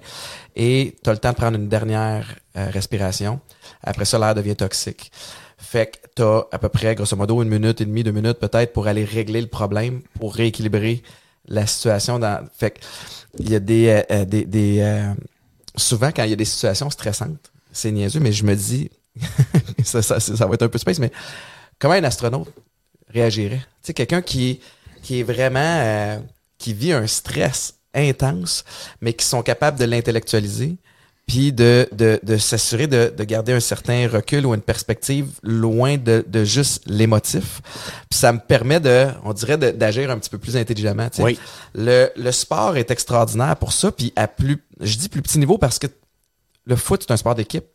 Et tu as le temps de prendre une dernière euh, respiration. Après ça, l'air devient toxique. Fait que tu as à peu près, grosso modo, une minute et demie, deux minutes peut-être pour aller régler le problème, pour rééquilibrer la situation. Dans... Fait que il y a des... Euh, des, des souvent, quand il y a des situations stressantes, c'est niaiseux, mais je me dis, <laughs> ça, ça, ça, va être un peu space, mais comment un astronaute réagirait? Tu sais, quelqu'un qui, qui est vraiment, euh, qui vit un stress intense, mais qui sont capables de l'intellectualiser, puis de, de, de s'assurer de, de, garder un certain recul ou une perspective loin de, de juste l'émotif. Puis ça me permet de, on dirait, d'agir un petit peu plus intelligemment. Tu sais. Oui. Le, le sport est extraordinaire pour ça, puis à plus, je dis plus petit niveau parce que le foot, c'est un sport d'équipe.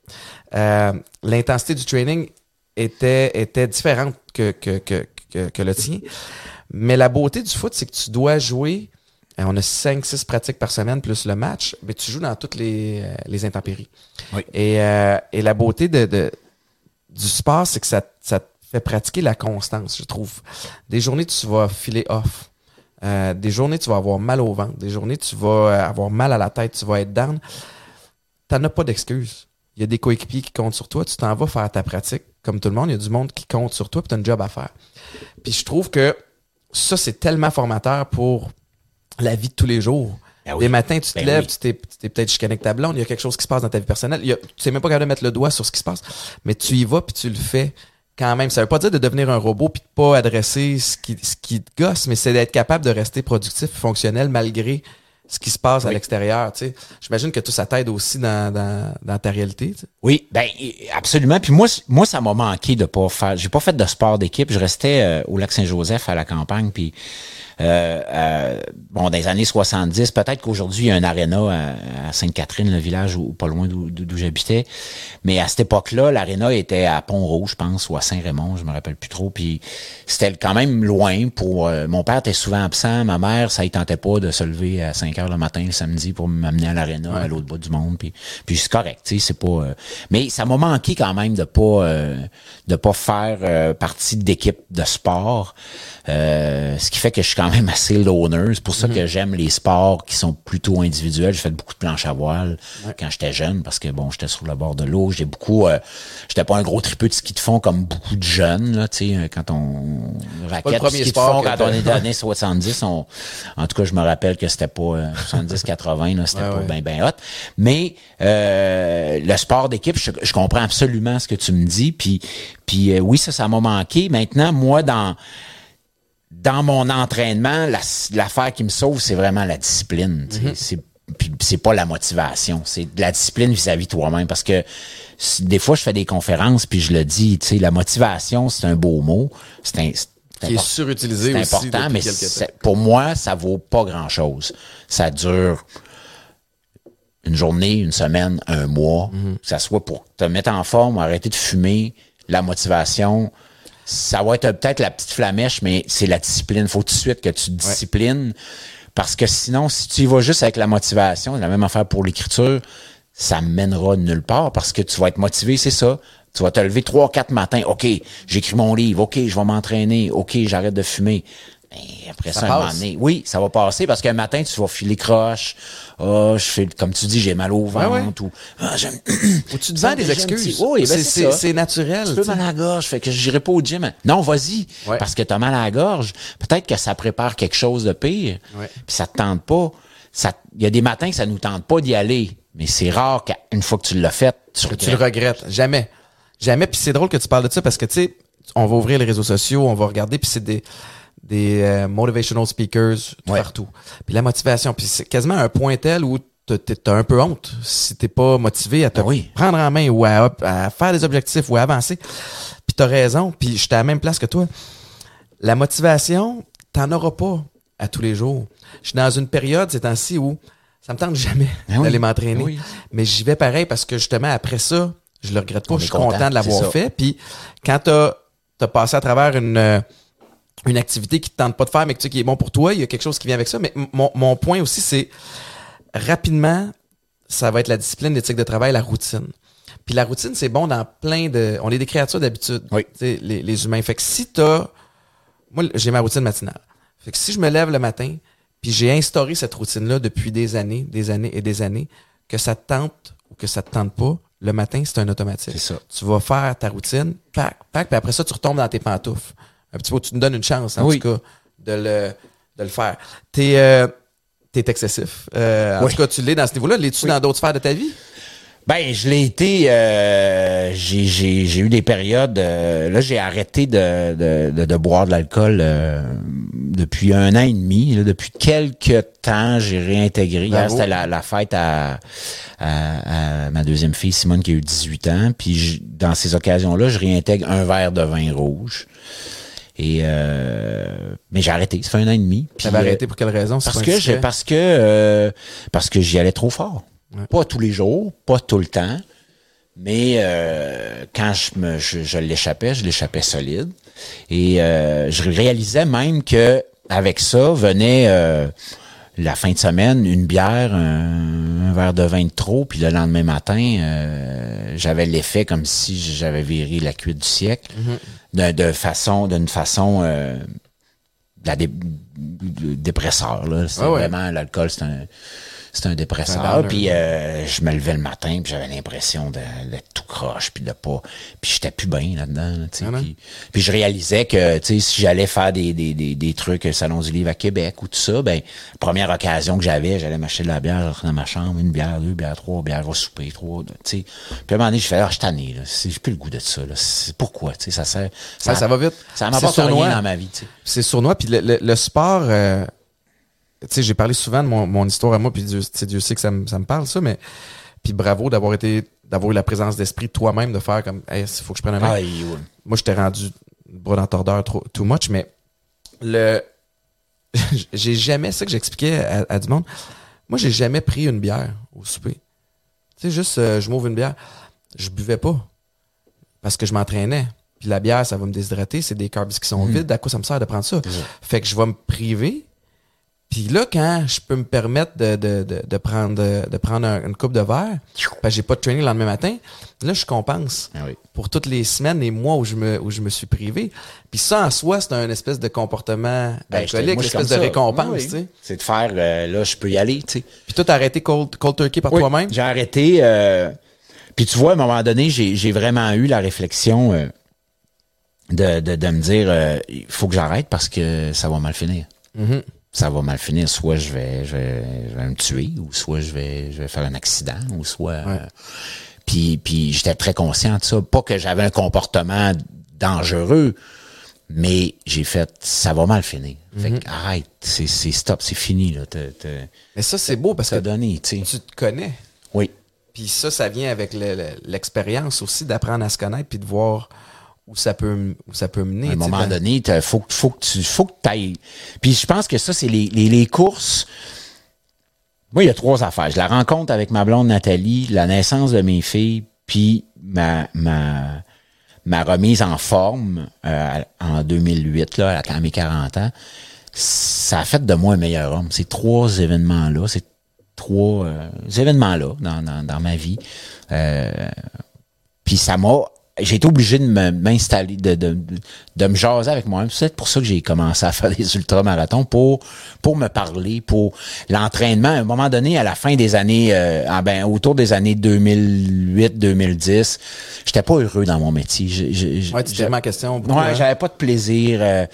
Euh, l'intensité du training était, était différente que, que, que, que, le tien. Mais la beauté du foot, c'est que tu dois jouer. Euh, on a 5-6 pratiques par semaine plus le match, mais tu joues dans toutes les, euh, les intempéries. Oui. Et, et la beauté de, de du sport, c'est que ça, ça te fait pratiquer la constance, je trouve. Des journées, tu vas filer off. des journées, tu vas avoir mal au ventre. Des journées, tu vas avoir mal à la tête. Tu vas être down t'en as pas d'excuses. Il y a des coéquipiers qui comptent sur toi, tu t'en vas faire ta pratique. Comme tout le monde, il y a du monde qui compte sur toi, puis tu as un job à faire. Puis je trouve que ça, c'est tellement formateur pour la vie de tous les jours. Ben les matins, tu te ben lèves, tu t'es, peut-être chicané avec ta blonde, il y a quelque chose qui se passe dans ta vie personnelle. Il y a, tu sais même pas capable de mettre le doigt sur ce qui se passe, mais tu y vas puis tu le fais quand même. Ça veut pas dire de devenir un robot puis de pas adresser ce qui, ce qui te gosse, mais c'est d'être capable de rester productif et fonctionnel malgré ce qui se passe à l'extérieur. Tu sais. J'imagine que tout ça t'aide aussi dans, dans, dans, ta réalité. Oui, ben absolument. Puis moi, moi, ça m'a manqué de pas faire. J'ai pas fait de sport d'équipe. Je restais euh, au lac Saint-Joseph à la campagne. Puis euh, euh, bon, dans les années 70, peut-être qu'aujourd'hui, il y a un aréna à, Sainte-Catherine, le village ou pas loin d'où j'habitais. Mais à cette époque-là, l'aréna était à Pont-Rouge, je pense, ou à Saint-Raymond, je me rappelle plus trop. Puis c'était quand même loin pour. Euh, mon père était souvent absent, ma mère, ça y tentait pas de se lever à 5 heures le matin le samedi pour m'amener à l'aréna à l'autre bout du monde. Puis, puis c'est correct, tu sais, c'est pas. mais ça m'a manqué quand même de pas de pas faire partie d'équipe de sport. ce qui fait que je suis quand même assez loner. C'est pour ça Mhm. que j'aime les sports qui sont plutôt individuels. J'ai fait beaucoup de planches à voile quand j'étais jeune parce que bon, j'étais sur le bord de l'eau. J'ai beaucoup, euh, j'étais pas un gros tripeux de ski de fond comme beaucoup de jeunes là. Tu sais, quand on raquette ski de fond quand on est dans les années 70, on, en tout cas, je me rappelle que c'était pas euh, 70-80 <laughs> là, c'était Ouais, pas ouais. ben ben hot. Mais euh, le sport d'équipe, je, je comprends absolument ce que tu me dis. Puis, puis euh, oui, ça, ça m'a manqué. Maintenant, moi, dans dans mon entraînement, la- l'affaire qui me sauve, c'est vraiment la discipline. Mhm. C'est pas la motivation, c'est de la discipline vis-à-vis de toi-même. Parce que des fois, je fais des conférences, puis je le dis, tu sais, la motivation, c'est un beau mot. C'est un, Qui est surutilisé c'est aussi important, mais pour moi, ça vaut pas grand-chose. Ça dure une journée, une semaine, un mois, Mhm. que ça soit pour te mettre en forme, arrêter de fumer, la motivation, ça va être peut-être la petite flamèche, mais c'est la discipline. Faut tout de suite que tu te disciplines. Parce que sinon, si tu y vas juste avec la motivation, la même affaire pour l'écriture, ça mènera nulle part parce que tu vas être motivé, c'est ça. Tu vas te lever trois, quatre matins. OK, j'écris mon livre. OK, je vais m'entraîner. OK, j'arrête de fumer. Mais après Ça ça, un moment donné, oui, ça va passer parce qu'un matin, tu vas filer croche. Ah, je fais, comme tu dis, j'ai mal au ventre ouais. ou, ah, j'aime, Ou tu te vends <coughs> des excuses. petit- ben c'est, c'est naturel. tu sais. mal à la gorge, fait que j'irai pas au gym. Non, vas-y, Ouais. parce que t'as mal à la gorge. Peut-être que ça prépare quelque chose de pire. Ouais. Puis ça te tente pas. Ça, il y a des matins que ça nous tente pas d'y aller, mais c'est rare qu'une fois que tu l'as fait, tu que tu le regrettes. regrettes. Jamais. Jamais. Puis c'est drôle que tu parles de ça parce que, tu sais, on va ouvrir les réseaux sociaux, on va regarder, puis c'est des, des euh, motivational speakers tout Ouais. partout. Puis la motivation, puis c'est quasiment un point tel où t'as- un peu honte si t'es pas motivé à te oui. prendre en main ou à, à faire des objectifs ou à avancer. Puis t'as raison, puis j'étais à la même place que toi. La motivation, t'en auras pas à tous les jours. Je suis dans une période ces temps-ci où ça me tente jamais oui. d'aller m'entraîner. Oui. Mais j'y vais pareil parce que justement, après ça, je le regrette pas. On Je suis content, content de l'avoir fait. Puis quand t'as as passé à travers une, euh, une activité qui te tente pas de faire, mais que tu sais qui est bon pour toi, il y a quelque chose qui vient avec ça. Mais mon, mon point aussi, c'est rapidement, ça va être la discipline, l'éthique de travail, la routine. Puis la routine, c'est bon dans plein de. On est des créatures d'habitude. Oui. Tu sais, Les, les humains. Fait que si t'as. Moi, j'ai ma routine matinale. Fait que si je me lève le matin, puis j'ai instauré cette routine-là depuis des années, des années et des années, que ça te tente ou que ça te tente pas, le matin, c'est un automatique. C'est ça. Tu vas faire ta routine, pac, pac, puis après ça, tu retombes dans tes pantoufles. Un petit peu, tu me donnes une chance, en Oui. tout cas, de le, de le faire. T'es, euh, t'es excessif. Euh, en tout cas, tu l'es dans ce niveau-là. L'es-tu dans d'autres sphères de ta vie? Ben, je l'ai été. euh, j'ai, j'ai, j'ai eu des périodes. euh, là, j'ai arrêté de, de, de, de boire de l'alcool euh, depuis un an et demi. là. depuis quelques temps, j'ai réintégré. Hier, c'était la, la fête à, à, à ma deuxième fille, Simone, qui a eu 18 ans. Puis je- dans ces occasions-là, je réintègre un verre de vin rouge. Et euh, mais j'ai arrêté. Ça fait un an et demi. T'avais euh, arrêté pour quelle raison? Parce que j'ai parce que euh, parce que j'y allais trop fort. Ouais. Pas tous les jours, pas tout le temps, mais euh, quand je me je, je l'échappais, je l'échappais solide. Et euh, je réalisais même que avec ça venait euh, la fin de semaine une bière, un, un verre de vin de trop, puis le lendemain matin, euh, j'avais l'effet comme si j'avais viré la cuite du siècle, de, de façon d'une façon euh, de la dé- dépresseur là. C'est ouais. vraiment l'alcool c'est un c'est un dépresseur puis euh, je me levais le matin puis j'avais l'impression d'être tout croche puis de pas puis j'étais plus bien là-dedans là, Ah puis, je réalisais que si j'allais faire des, des, des, des trucs euh, salon du livre à Québec ou tout ça ben première occasion que j'avais j'allais m'acheter de la bière rentrer dans ma chambre une bière deux bières trois bières au souper trois puis à un moment donné je fais ah je tanné j'ai plus le goût de ça là pourquoi ça sert Ouais, ça va vite. ça m'apporte rien dans ma vie c'est sournois. Puis le, le, le sport, euh, tu sais, j'ai parlé souvent de mon, mon histoire à moi, puis Dieu, tu sais, Dieu sait que ça me, ça me parle, ça, mais puis bravo d'avoir été, d'avoir eu la présence d'esprit toi-même de faire comme, hey, il faut que je prenne un. Ah, il- ouais. Moi, je t'ai rendu bras d'entordeur trop, too much, mais le, <laughs> j'ai jamais, c'est ça que j'expliquais à, à du monde, moi, j'ai jamais pris une bière au souper. Tu sais, juste, euh, je m'ouvre une bière. Je buvais pas. Parce que je m'entraînais. Puis la bière, ça va me déshydrater. C'est des carbs qui sont vides. À quoi ça me sert de prendre ça? Fait que je vais me priver. Puis là, quand je peux me permettre de, de, de, de prendre, de, prendre un- une coupe de verre, parce que j'ai pas de training le lendemain matin, là, je compense Ah oui. pour toutes les semaines et mois où je me, où je me suis privé. Puis ça, en soi, c'est un espèce de comportement Ben, alcoolique, une espèce de ça. récompense, Oui. C'est de faire, euh, là, je peux y aller, sais. Puis toi, t'as arrêté cold, cold turkey par toi-même? J'ai arrêté. euh, puis tu vois, à un moment donné, j'ai j'ai vraiment eu la réflexion euh, de, de, de me dire euh, il faut que j'arrête parce que ça va mal finir. Mhm. Ça va mal finir. Soit je vais, je vais, je vais me tuer, ou soit je vais, je vais faire un accident, ou soit. euh, puis puis j'étais très conscient de ça. Pas que j'avais un comportement dangereux, mais j'ai fait ça va mal finir. Fait que arrête, c'est c'est stop, c'est fini là. Mais ça, c'est beau parce que donné, tu te connais. Oui. Puis ça, ça vient avec le- le- l'expérience aussi d'apprendre à se connaître puis de voir où ça peut, où ça peut mener. À un moment ben- donné, il faut, faut que tu faut que ailles. Puis je pense que ça, c'est les, les, les courses. Moi, il y a trois affaires. Je la rencontre avec ma blonde Nathalie, la naissance de mes filles, puis ma, ma, ma remise en forme euh, en 2008, là, à mes 40 ans. Ça a fait de moi un meilleur homme. Ces trois événements-là, ces trois euh, événements-là dans, dans, dans ma vie. Euh, puis ça m'a. J'ai été obligé de me- m'installer, de, de, de, me jaser avec moi-même. C'est pour ça que j'ai commencé à faire des ultramarathons, pour, pour me parler, pour l'entraînement. À un moment donné, à la fin des années, euh, ah ben, autour des années 2008-2010, j'étais pas heureux dans mon métier. Je- Ouais, tu te en question. Ouais, j'avais pas de plaisir. euh,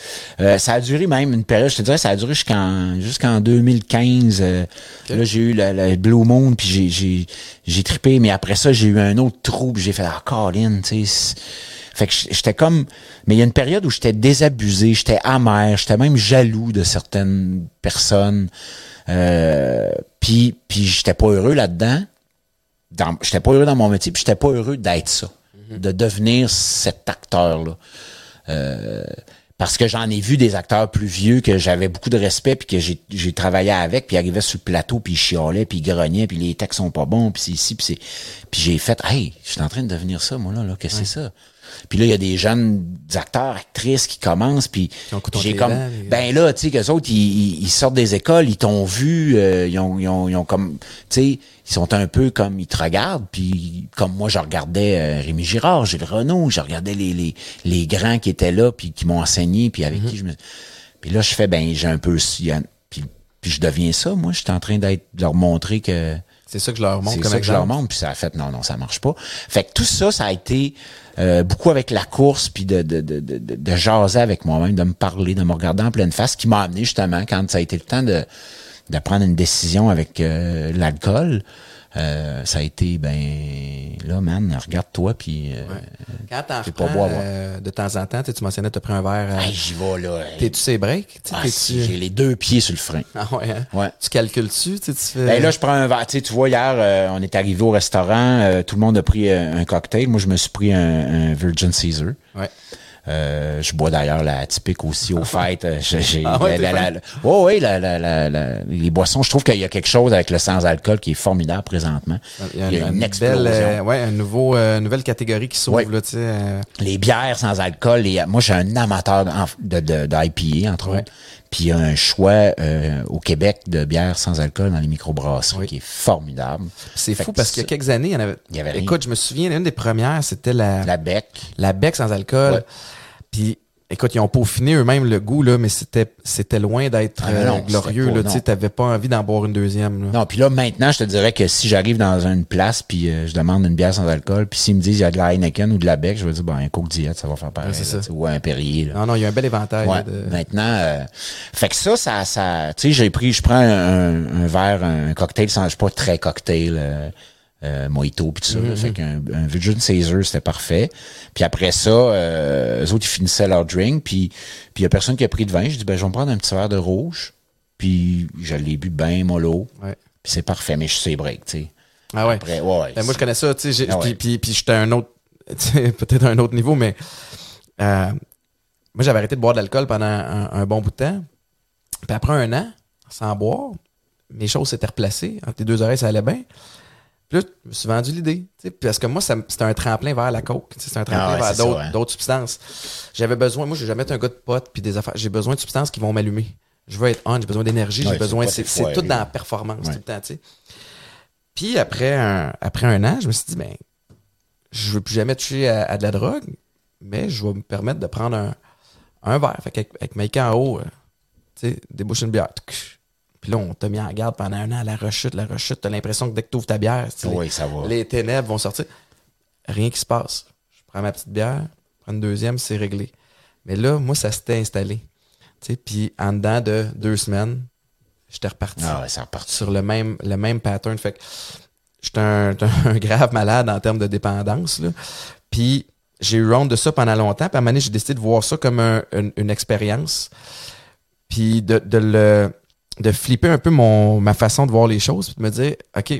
euh, ça a duré même une période, je te dirais, ça a duré jusqu'en jusqu'en 2015. euh, Là, j'ai eu le, le Blue Moon, puis j'ai j'ai j'ai trippé, mais après ça, j'ai eu un autre trou, puis j'ai fait ah Colin, tu sais. Fait que j'étais comme, mais il y a une période où j'étais désabusé, j'étais amer, j'étais même jaloux de certaines personnes. Euh, puis puis j'étais pas heureux là-dedans. Dans- J'étais pas heureux dans mon métier, puis j'étais pas heureux d'être ça, de devenir cet acteur-là. Euh, parce que j'en ai vu des acteurs plus vieux que j'avais beaucoup de respect puis que j'ai travaillé avec puis ils arrivaient sur le plateau puis ils chialaient puis ils grognaient puis les textes sont pas bons puis c'est ici puis c'est puis j'ai fait hey je suis en train de devenir ça moi là là qu'est-ce que c'est ça puis là il y a des jeunes acteurs actrices qui commencent puis j'ai comme dents, ben là tu sais qu'eux autres ils, sortent des écoles ils t'ont vu euh, ils ont ils ont ils ont comme tu sais ils sont un peu comme ils te regardent puis comme moi je regardais euh, Rémi Girard Gilles Renaud je regardais les les les grands qui étaient là puis qui m'ont enseigné puis avec qui je me puis là je fais ben j'ai un peu puis puis je deviens ça moi je suis en train d'être de leur montrer que C'est ça que je leur montre c'est ça que je leur montre, puis ça a fait non, non, ça marche pas. Fait que tout ça, ça a été euh, beaucoup avec la course, puis de, de, de, de, de- de jaser avec moi-même, de me parler, de me regarder en pleine face, qui m'a amené justement quand ça a été le temps de, de prendre une décision avec euh, l'alcool. Euh, ça a été ben là man regarde-toi puis euh, Quand t'en pas voir. euh, de temps en temps, tu mentionnais, t'as pris un verre. euh, hey, j'y vais là hey. T'es-tu ses breaks? Tu sais, Ah, si, j'ai les deux pieds sur le frein Ah ouais, hein? Ouais. Tu calcules-tu? Tu fais... Ben là, je prends un verre. Tu vois, hier, euh, on est arrivé au restaurant, euh, tout le monde a pris un cocktail. Moi, je me suis pris un, un Virgin Caesar. Ouais. Euh, je bois d'ailleurs la typique aussi aux fêtes. J'ai- j'ai- Ah ouais, la- la- la- la- la- les boissons. Je trouve qu'il y a quelque chose avec le sans-alcool qui est formidable présentement. Il y a, Il y a une, explosion. euh, ouais, un nouveau, euh, nouvelle catégorie qui s'ouvre, Ouais. sais. euh, Les bières sans alcool. les- moi, je suis un amateur de, d'IPA, entre autres. Puis il y a un choix euh, au Québec de bières sans alcool dans les microbrasseries Oui. qui est formidable. C'est Fait fou parce qu'il y a quelques années, il y en avait. Il y avait rien. Écoute, je me souviens, une des premières, c'était la, la, La bec. bec sans alcool. Ouais. Puis, écoute, ils ont peaufiné eux-mêmes le goût, là, mais c'était, c'était loin d'être Ah, euh, glorieux. Tu t'avais pas envie d'en boire une deuxième, là. Non, puis là, maintenant, je te dirais que si j'arrive dans une place puis euh, je demande une bière sans alcool, puis s'ils me disent il y a de la Heineken ou de la Bec, je vais dire, bon, un Coke Diet, ça va faire pareil. Ouais, là, ou un Perrier. Là. Non, non, il y a un bel éventail. Ouais, de... maintenant, euh, fait que ça, ça, ça, tu sais, j'ai pris, je prends un, un verre, un cocktail sans, je suis pas très cocktail, euh, mojito puis tout ça, là. fait qu'un un Virgin Caesar, c'était parfait. Puis après ça, euh, eux autres, ils finissaient leur drink, puis puis il y a personne qui a pris de vin. Je dis, ben, je vais me prendre un petit verre de rouge, puis je l'ai bu bien mollo, Ouais. puis c'est parfait, mais je sais break, tu sais. Ah ouais. Après, ouais, Ben, moi, je connais ça, tu sais, Ah ouais. puis, puis, j'étais à un autre, <laughs> peut-être à un autre niveau, mais euh, moi, j'avais arrêté de boire de l'alcool pendant un, un bon bout de temps. Puis après un an, sans boire, mes choses s'étaient replacées. Entre les deux oreilles, ça allait bien. Puis là, je me suis vendu l'idée. tu sais, Parce que moi, c'était un tremplin vers la coke. C'est un tremplin Ah ouais, vers d'autres substances. J'avais besoin, moi, je vais jamais être un gars de potes puis des affaires. J'ai besoin de substances qui vont m'allumer. Je veux être on, j'ai besoin d'énergie, Ouais, j'ai besoin. c'est tout dans la performance Ouais. tout le temps, tu sais. Puis après un, après un an, je me suis dit, ben, je veux plus jamais toucher à, à de la drogue, mais je vais me permettre de prendre un, un verre. Fait qu'avec avec Mike en haut, euh, tu sais, débouche une bière. Puis là, on t'a mis en garde pendant un an, la rechute, la rechute. T'as l'impression que dès que t'ouvres ta bière, tu Oui, ça va. les ténèbres vont sortir. Rien qui se passe. Je prends ma petite bière, je prends une deuxième, c'est réglé. Mais là, moi, ça s'était installé. Puis en dedans de deux semaines, j'étais reparti Ah ouais, ça repart. sur le même, le même pattern. Fait que j'étais un, <laughs> un grave malade en termes de dépendance. Là. Puis j'ai eu honte de ça pendant longtemps. Puis à un moment donné, j'ai décidé de voir ça comme un- une, une expérience. Puis de, de le de flipper un peu mon ma façon de voir les choses. Puis de me dire, OK,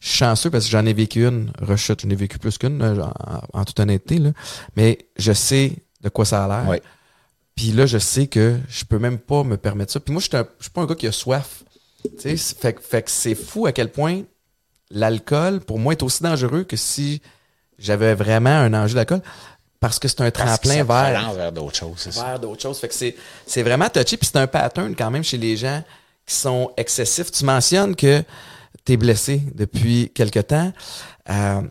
je suis chanceux parce que j'en ai vécu une rechute. J'en ai vécu plus qu'une, en, en toute honnêteté. Là. Mais je sais de quoi ça a l'air. Ouais. Puis là, je sais que je peux même pas me permettre ça. Puis moi, je suis un- je suis pas un gars qui a soif. Tu sais, c'est- fait, que- fait que c'est fou à quel point l'alcool, pour moi, est aussi dangereux que si j'avais vraiment un enjeu d'alcool. Parce que c'est un tremplin vers, vers d'autres choses, vers d'autres choses. Fait que c'est, c'est vraiment touché. Puis c'est un pattern quand même chez les gens qui sont excessifs. Tu mentionnes que tu es blessé depuis quelque temps. Euh, tu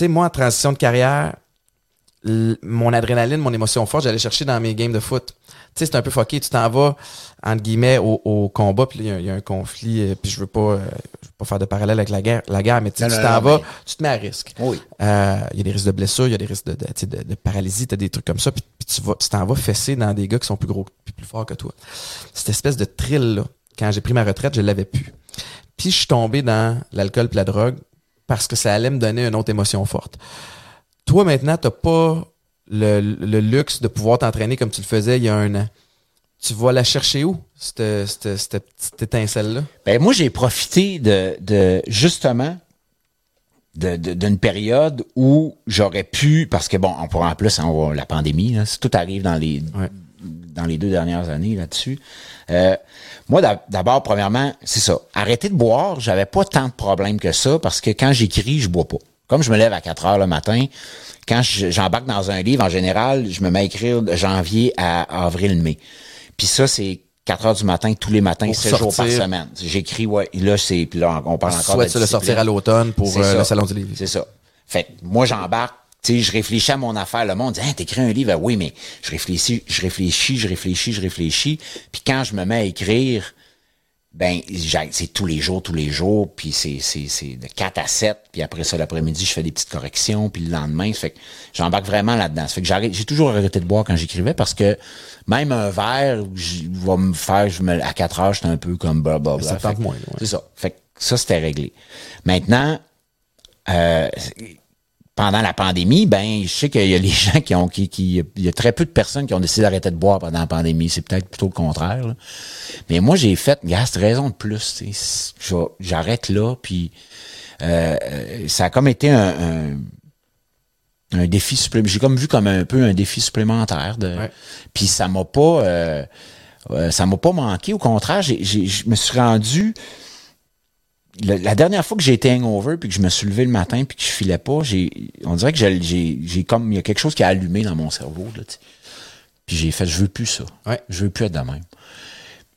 sais, moi, en transition de carrière, mon adrénaline, mon émotion forte, j'allais chercher dans mes games de foot. Tu sais, c'est un peu fucké. Tu t'en vas, entre guillemets, au, au combat, puis il y a- il y, a un conflit, euh, puis je veux pas, euh, je veux pas faire de parallèle avec la guerre, la guerre mais tu t'en vas, mais- tu te mets à risque. Oui. Euh, Il y a des risques de blessures, il y a des risques de, de, de, de paralysie, t'as des trucs comme ça, puis, tu vas, tu t'en vas fesser dans des gars qui sont plus gros, puis plus forts que toi. Cette espèce de thrill-là, quand j'ai pris ma retraite, je l'avais plus. Puis je suis tombé dans l'alcool puis la drogue parce que ça allait me donner une autre émotion forte. Toi, maintenant, t'as pas le, le luxe de pouvoir t'entraîner comme tu le faisais il y a un an. Tu vas la chercher où, cette, cette, cette petite étincelle-là? Ben, moi, j'ai profité de, de justement, de- de- d'une période où j'aurais pu, parce que bon, on pourra en plus, on la pandémie, là, tout arrive dans les, Ouais. Dans les deux dernières années là-dessus. Euh, moi, d'ab- d'abord, premièrement, c'est ça. Arrêter de boire, j'avais pas tant de problèmes que ça parce que quand j'écris, je bois pas. Comme je me lève à 4 heures le matin, quand je- j'embarque dans un livre, en général, je me mets à écrire de janvier à avril-mai. Puis ça, c'est 4 heures du matin, tous les matins, Pour 7 jours par semaine. J'écris, ouais, là, c'est, puis là, on parle encore Souhaite de se le sortir à l'automne pour euh, le Salon du Livre? C'est ça. Fait que moi, j'embarque. Tu sais, je réfléchis à mon affaire. Le monde dit, hein, t'écris un livre? Oui, mais je réfléchis, je réfléchis, je réfléchis, je réfléchis. Puis quand je me mets à écrire, ben, c'est tous les jours, tous les jours. Puis c'est, c'est, c'est de 4 à 7. Puis après ça, l'après-midi, je fais des petites corrections. Puis le lendemain, ça fait que j'embarque vraiment là-dedans. Ça fait que j'arrête, j'ai toujours arrêté de boire quand j'écrivais parce que même un verre je- va me faire, je me, à 4 heures, j'étais un peu comme blablabla. Ça Fait que- moins, ouais. C'est ça. Fait que ça, c'était réglé. Maintenant, euh, pendant la pandémie, ben, je sais qu'il y a <laughs> les gens qui ont, qui, qui, il y a très peu de personnes qui ont décidé d'arrêter de boire pendant la pandémie. C'est peut-être plutôt le contraire. là. Mais moi, j'ai fait, c'est raison de plus. J'arrête là, puis euh, euh, ça a comme été un, un, un défi supplémentaire. J'ai comme vu comme un peu un défi supplémentaire. De, Ouais. Puis ça m'a pas, euh, euh, ça m'a pas manqué. Au contraire, j'ai, j'ai- je me suis rendu la dernière fois que j'ai été hangover puis que je me suis levé le matin puis que je filais pas, j'ai on dirait que j'ai comme il y a quelque chose qui a allumé dans mon cerveau là. Puis j'ai fait je veux plus ça. Ouais. Je veux plus être de même.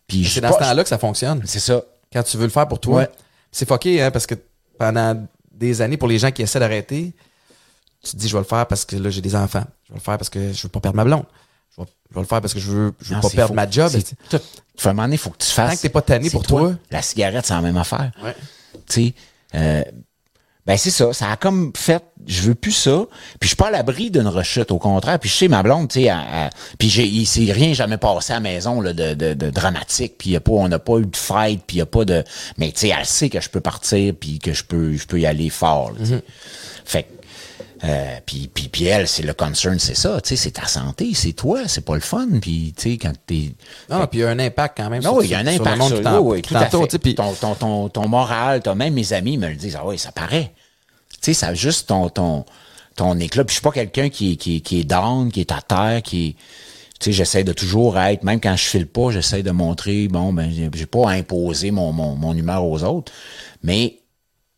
Puis C'est dans ce temps-là que ça fonctionne. C'est ça. Quand tu veux le faire pour toi. Ouais. C'est fucké, hein, parce que pendant des années, pour les gens qui essaient d'arrêter, tu te dis, je vais le faire parce que là, j'ai des enfants. Je vais le faire parce que je veux pas perdre ma blonde. Je vais, je vais le faire parce que je veux, je veux Non, pas perdre faux. ma job. Tout. Il faut un moment donné, faut que tu fasses. Tant que t'es pas tanné pour toi. La cigarette, c'est la même affaire. Ouais. Tu sais, euh, ben c'est ça. Ça a comme fait, je veux plus ça. Puis je suis pas à l'abri d'une rechute, au contraire. Puis je sais, ma blonde, tu sais, puis j'ai, il s'est rien jamais passé à la maison là, de, de, de dramatique. Puis y a pas, on n'a pas eu de fight. Puis y a pas de, mais tu sais, elle sait que je peux partir. Puis que je peux, je peux y aller fort. là. Mm-hmm. Fait que, euh, puis, puis, puis elle, c'est le concern, c'est ça. Tu sais, c'est ta santé, c'est toi, c'est pas le fun. Puis tu sais, quand t'es Non, puis il y a un impact quand même. non, sur, oui, il y a un sur le impact monde sur qui t'en- oui, oui, qui tout à t'entoure, fait. tu sais, puis- ton, ton, ton, ton moral, t'as même mes amis me le disent, ah oui, ça paraît. Tu sais, ça juste ton, ton, ton éclat. Puis je suis pas quelqu'un qui, est- qui, qui est down, qui est à terre, qui est, tu sais, j'essaie de toujours être, même quand je file pas, j'essaie de montrer, bon, ben, j'ai- pas à imposer mon, mon, mon humeur aux autres, mais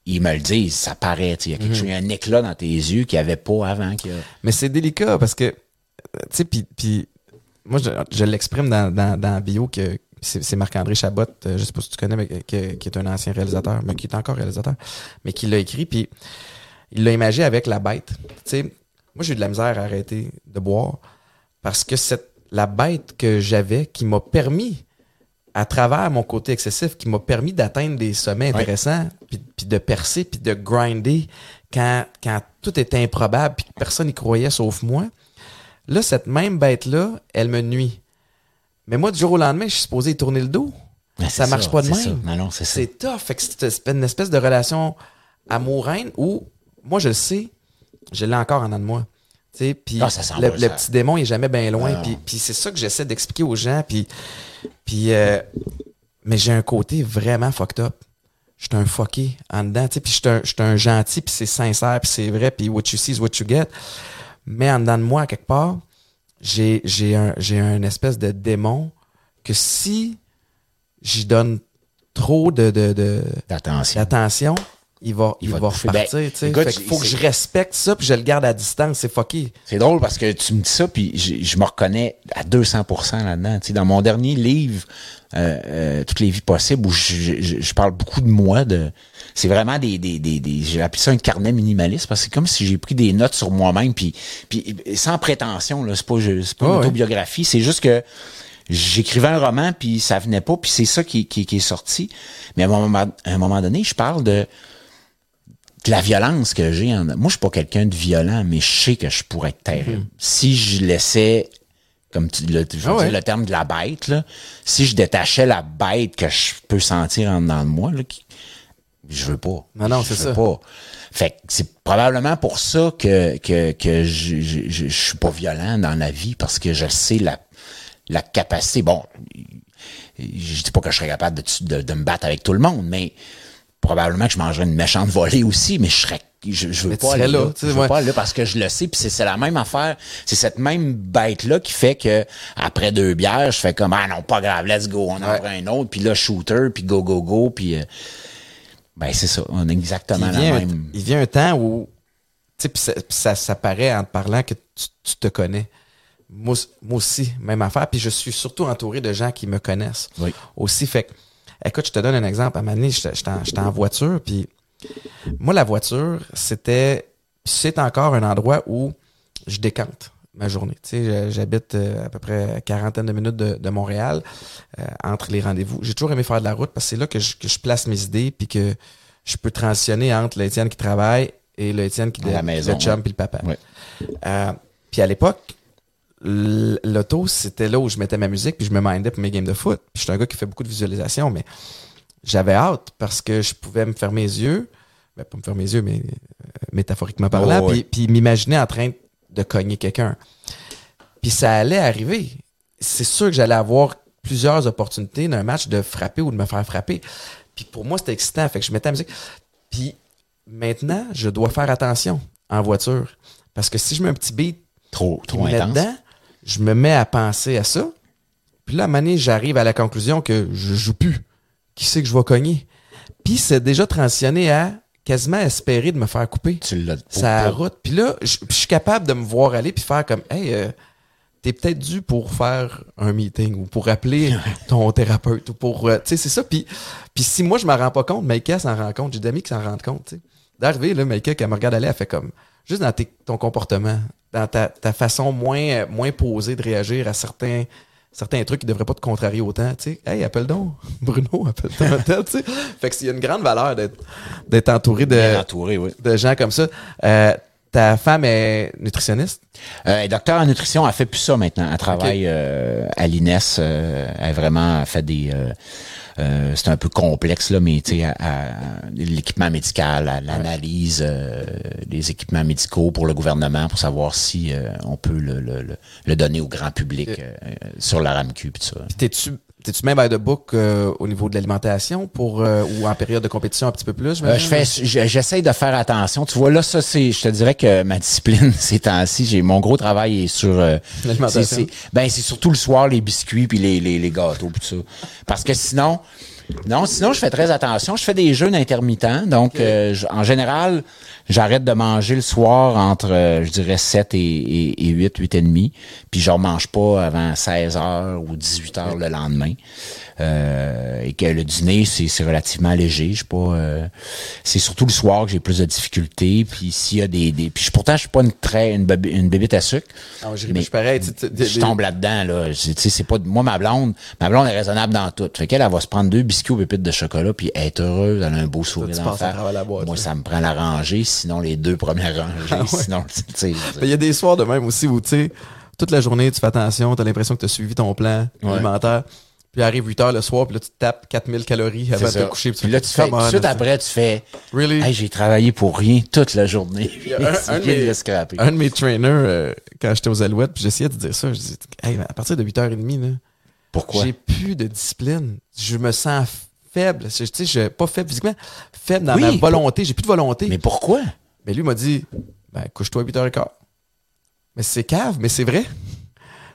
ils me le disent, ça paraît, il y a quelque chose, il y a un éclat dans tes yeux qu'il n'y avait pas avant. a- Mais c'est délicat parce que, euh, tu sais, puis, puis moi, je, je l'exprime dans, dans, dans la bio que, c'est Marc-André Chabot, euh, je sais pas si tu connais, mais qui, qui est un ancien réalisateur, mais qui est encore réalisateur, mais qui l'a écrit, puis il l'a imagé avec la bête. Tu sais, moi, j'ai eu de la misère à arrêter de boire parce que cette, la bête que j'avais qui m'a permis, à travers mon côté excessif, qui m'a permis d'atteindre des sommets intéressants, puis, de percer, puis de grinder quand, quand tout était improbable, puis que personne n'y croyait sauf moi. Là, cette même bête-là, elle me nuit. Mais moi, du jour au lendemain, je suis supposé y tourner le dos. Ben, ça marche pas de même. c'est tough. Fait que c'est une espèce de relation amoureuse où, moi, je le sais, je l'ai encore en dedans de moi. Tu sais, puis Ah, le, le petit démon il est jamais bien loin. Ah. Puis c'est ça que j'essaie d'expliquer aux gens. Puis, puis euh, mais j'ai un côté vraiment fucked up. Je suis un fucké en dedans. Tu sais, puis je suis un, gentil, puis c'est sincère, puis c'est vrai, puis what you see is what you get. Mais en dedans de moi, quelque part, j'ai j'ai un, j'ai un espèce de démon que si j'y donne trop de, de, de, Attention. d'attention, il va, il va va, bouffer. repartir. Ben, tu sais. écoute, Fait qu'il faut que je respecte ça puis je le garde à distance. C'est fucké. C'est drôle parce que tu me dis ça, puis je, je me reconnais à 200% là-dedans. Tu sais, dans mon dernier livre, euh, euh, Toutes les vies possibles, où je, je- je parle beaucoup de moi, de c'est vraiment des, des, des, des- j'ai appelé ça un carnet minimaliste parce que c'est comme si j'ai pris des notes sur moi-même, puis, puis sans prétention, là, c'est pas, c'est pas une Ah ouais. autobiographie, c'est juste que j'écrivais un roman, puis ça venait pas, puis c'est ça qui, qui, qui est sorti. Mais à un moment, à un moment donné, je parle de de la violence que j'ai en moi je suis pas quelqu'un de violent mais je sais que je pourrais être terrible. Si je laissais comme tu le, je veux Ah ouais. dire, le terme de la bête là si je détachais la bête que je peux sentir en dedans de moi là, qui- je veux pas. Non, non, Je c'est veux ça. pas. Fait que c'est probablement pour ça que que que je, je, je, je suis pas violent dans la vie parce que je sais la la capacité. Bon je dis pas que je serais capable de, de, de me battre avec tout le monde, mais probablement que je mangerais une méchante volée aussi, mais je serais. Je, je veux pas aller là. là, je veux ouais. pas aller là parce que je le sais, puis c'est, c'est la même affaire. C'est cette même bête-là qui fait que après deux bières, je fais comme Ah non, pas grave, let's go, on en prend un autre, puis là, shooter, puis go, go, go, puis euh, ben c'est ça, on a exactement il, la vient un, même. il vient un temps où, tu sais, puis ça, ça, ça paraît en te parlant que tu, tu te connais. Moi, moi aussi, même affaire. Puis je suis surtout entouré de gens qui me connaissent. Oui. Aussi, fait que, écoute, je te donne un exemple. À un moment donné, j'étais en, voiture, puis moi, la voiture, c'était, c'est encore un endroit où je décante ma journée. Tu sais, j'habite euh, à peu près quarantaine de minutes de, de Montréal, euh, entre les rendez-vous. J'ai toujours aimé faire de la route parce que c'est là que je, que je place mes idées, puis que je peux transitionner entre l'Étienne qui travaille et l'Étienne qui À la maison, le chum puis le papa. Ouais. Euh, puis à l'époque, l'auto, c'était là où je mettais ma musique, puis je me mindais pour mes games de foot. Puis je suis un gars qui fait beaucoup de visualisation, mais j'avais hâte parce que je pouvais me fermer les yeux, ben, pas me fermer les yeux, mais euh, métaphoriquement parlant, Oh, ouais. puis, puis m'imaginer en train de cogner quelqu'un. Puis ça allait arriver. C'est sûr que j'allais avoir plusieurs opportunités d'un match de frapper ou de me faire frapper. Puis pour moi, c'était excitant. Fait que je mettais la musique. Puis maintenant, je dois faire attention en voiture. Parce que si je mets un petit beat Trop, trop intense. dedans, je me mets à penser à ça. Puis là, à un moment donné, j'arrive à la conclusion que je joue plus. Qui c'est que je vais cogner? Puis c'est déjà transitionné à quasiment espérer de me faire couper. Tu l'as Ça route. Puis là, je je suis capable de me voir aller puis faire comme, hey, euh, t'es peut-être dû pour faire un meeting ou pour appeler <laughs> ton thérapeute ou pour, euh, tu sais, c'est ça. Puis, puis si moi je m'en rends pas compte, Maïka s'en rend compte, j'ai des amis qui s'en rendent compte, tu sais. D'arriver, là, Maïka, qui me regarde aller, elle fait comme, juste dans ton comportement, dans ta, ta façon moins, moins posée de réagir à certains, certains trucs qui devraient pas te contrarier autant, tu sais. Hey, appelle donc, <laughs> Bruno, appelle donc tu sais. Fait que il y a une grande valeur d'être, d'être entouré de, entouré, oui. de gens comme ça. Euh, ta femme est nutritionniste? Euh, elle est docteur en nutrition, elle fait plus ça maintenant. Elle travaille euh, à l'INES. euh, elle vraiment fait des. Euh, c'est un peu complexe là, mais tu sais, à- à- l'équipement médical, à l'analyse euh, des équipements médicaux pour le gouvernement pour savoir si euh, on peut le, le, le- le donner au grand public euh, sur la RAMQ puis ça. T'es-tu, t'es-tu même by the book euh, au niveau de l'alimentation pour euh, ou en période de compétition un petit peu plus? Euh, je fais, je- j'essaye de faire attention. Tu vois, là, ça, c'est, je te dirais que ma discipline <laughs> ces temps-ci, j'ai mon gros travail est sur. euh, L'alimentation. c'est- c'est- ben, c'est surtout le soir les biscuits puis les, les, les gâteaux puis tout ça. Parce que sinon, Non, sinon, je fais très attention. Je fais des jeûnes intermittents. Donc, euh, je- en général, j'arrête de manger le soir entre, euh, je dirais, 7 et, et, et 8, 8 et demi. Puis, je ne mange pas avant 16 heures ou 18 heures le lendemain. Euh, et que le dîner, c'est c'est relativement léger. Je suis pas... euh, c'est surtout le soir que j'ai plus de difficultés. Puis, s'il y a des... des puis, je- pourtant, je suis pas une, très, une, babi- une bébite à sucre. Non, je, Mais je pareil. tu sais, tu- Je tombe là-dedans, là. C'est- Tu sais, c'est pas, moi, ma blonde, ma blonde est raisonnable dans tout. Fait qu'elle, elle va se prendre deux biscuits aux pépites de chocolat puis est heureuse, elle a un beau sourire tu boîte, Moi, ça me prend la rangée, sinon les deux premières rangées, sinon, tu sais. Mais Il y a des soirs de même aussi où, tu sais, toute la journée, tu fais attention, tu as l'impression que tu as suivi ton plan Ouais. alimentaire. Puis arrive 8 heures le soir, puis là, tu te tapes 4000 calories avant de te coucher. Puis là, tu fais, tout de suite après, tu fais, Really? hey, j'ai travaillé pour rien toute la journée. un- de mes-. Un de mes trainers, euh, quand j'étais aux Alouettes, puis j'essayais de dire ça, je disais, hey, à partir de 8h30, là, Pourquoi? j'ai plus de discipline. Je me sens faible. Je- Tu sais, pas faible physiquement, faible dans Oui, ma volonté. J'ai plus de volonté. Mais Mais, pourquoi? lui m'a dit, ben, couche-toi à 8h15. Mais c'est cave, mais c'est vrai.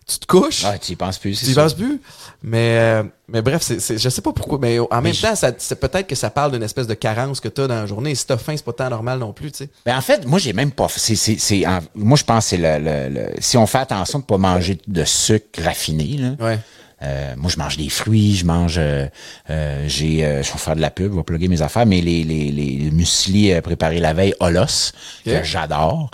Tu te couches. Ah, tu y penses plus, Tu y penses plus. Mais, euh, mais bref, c'est, c'est- je sais pas pourquoi. Mais en même je- temps, ça, c'est peut-être que ça parle d'une espèce de carence que tu as dans la journée. Et si t'as faim, c'est pas tant normal non plus, tu sais. Ben en fait, moi j'ai même pas. C'est, c'est, c'est, en- moi je pense que c'est le, le- le- si on fait attention de pas manger de sucre raffiné. Là, Ouais. euh, moi je mange des fruits, je mange, euh, euh, j'ai, euh, je vais faire de la pub, je vais plugger mes affaires, mais les les les muesli euh, préparés la veille Olos que j'adore.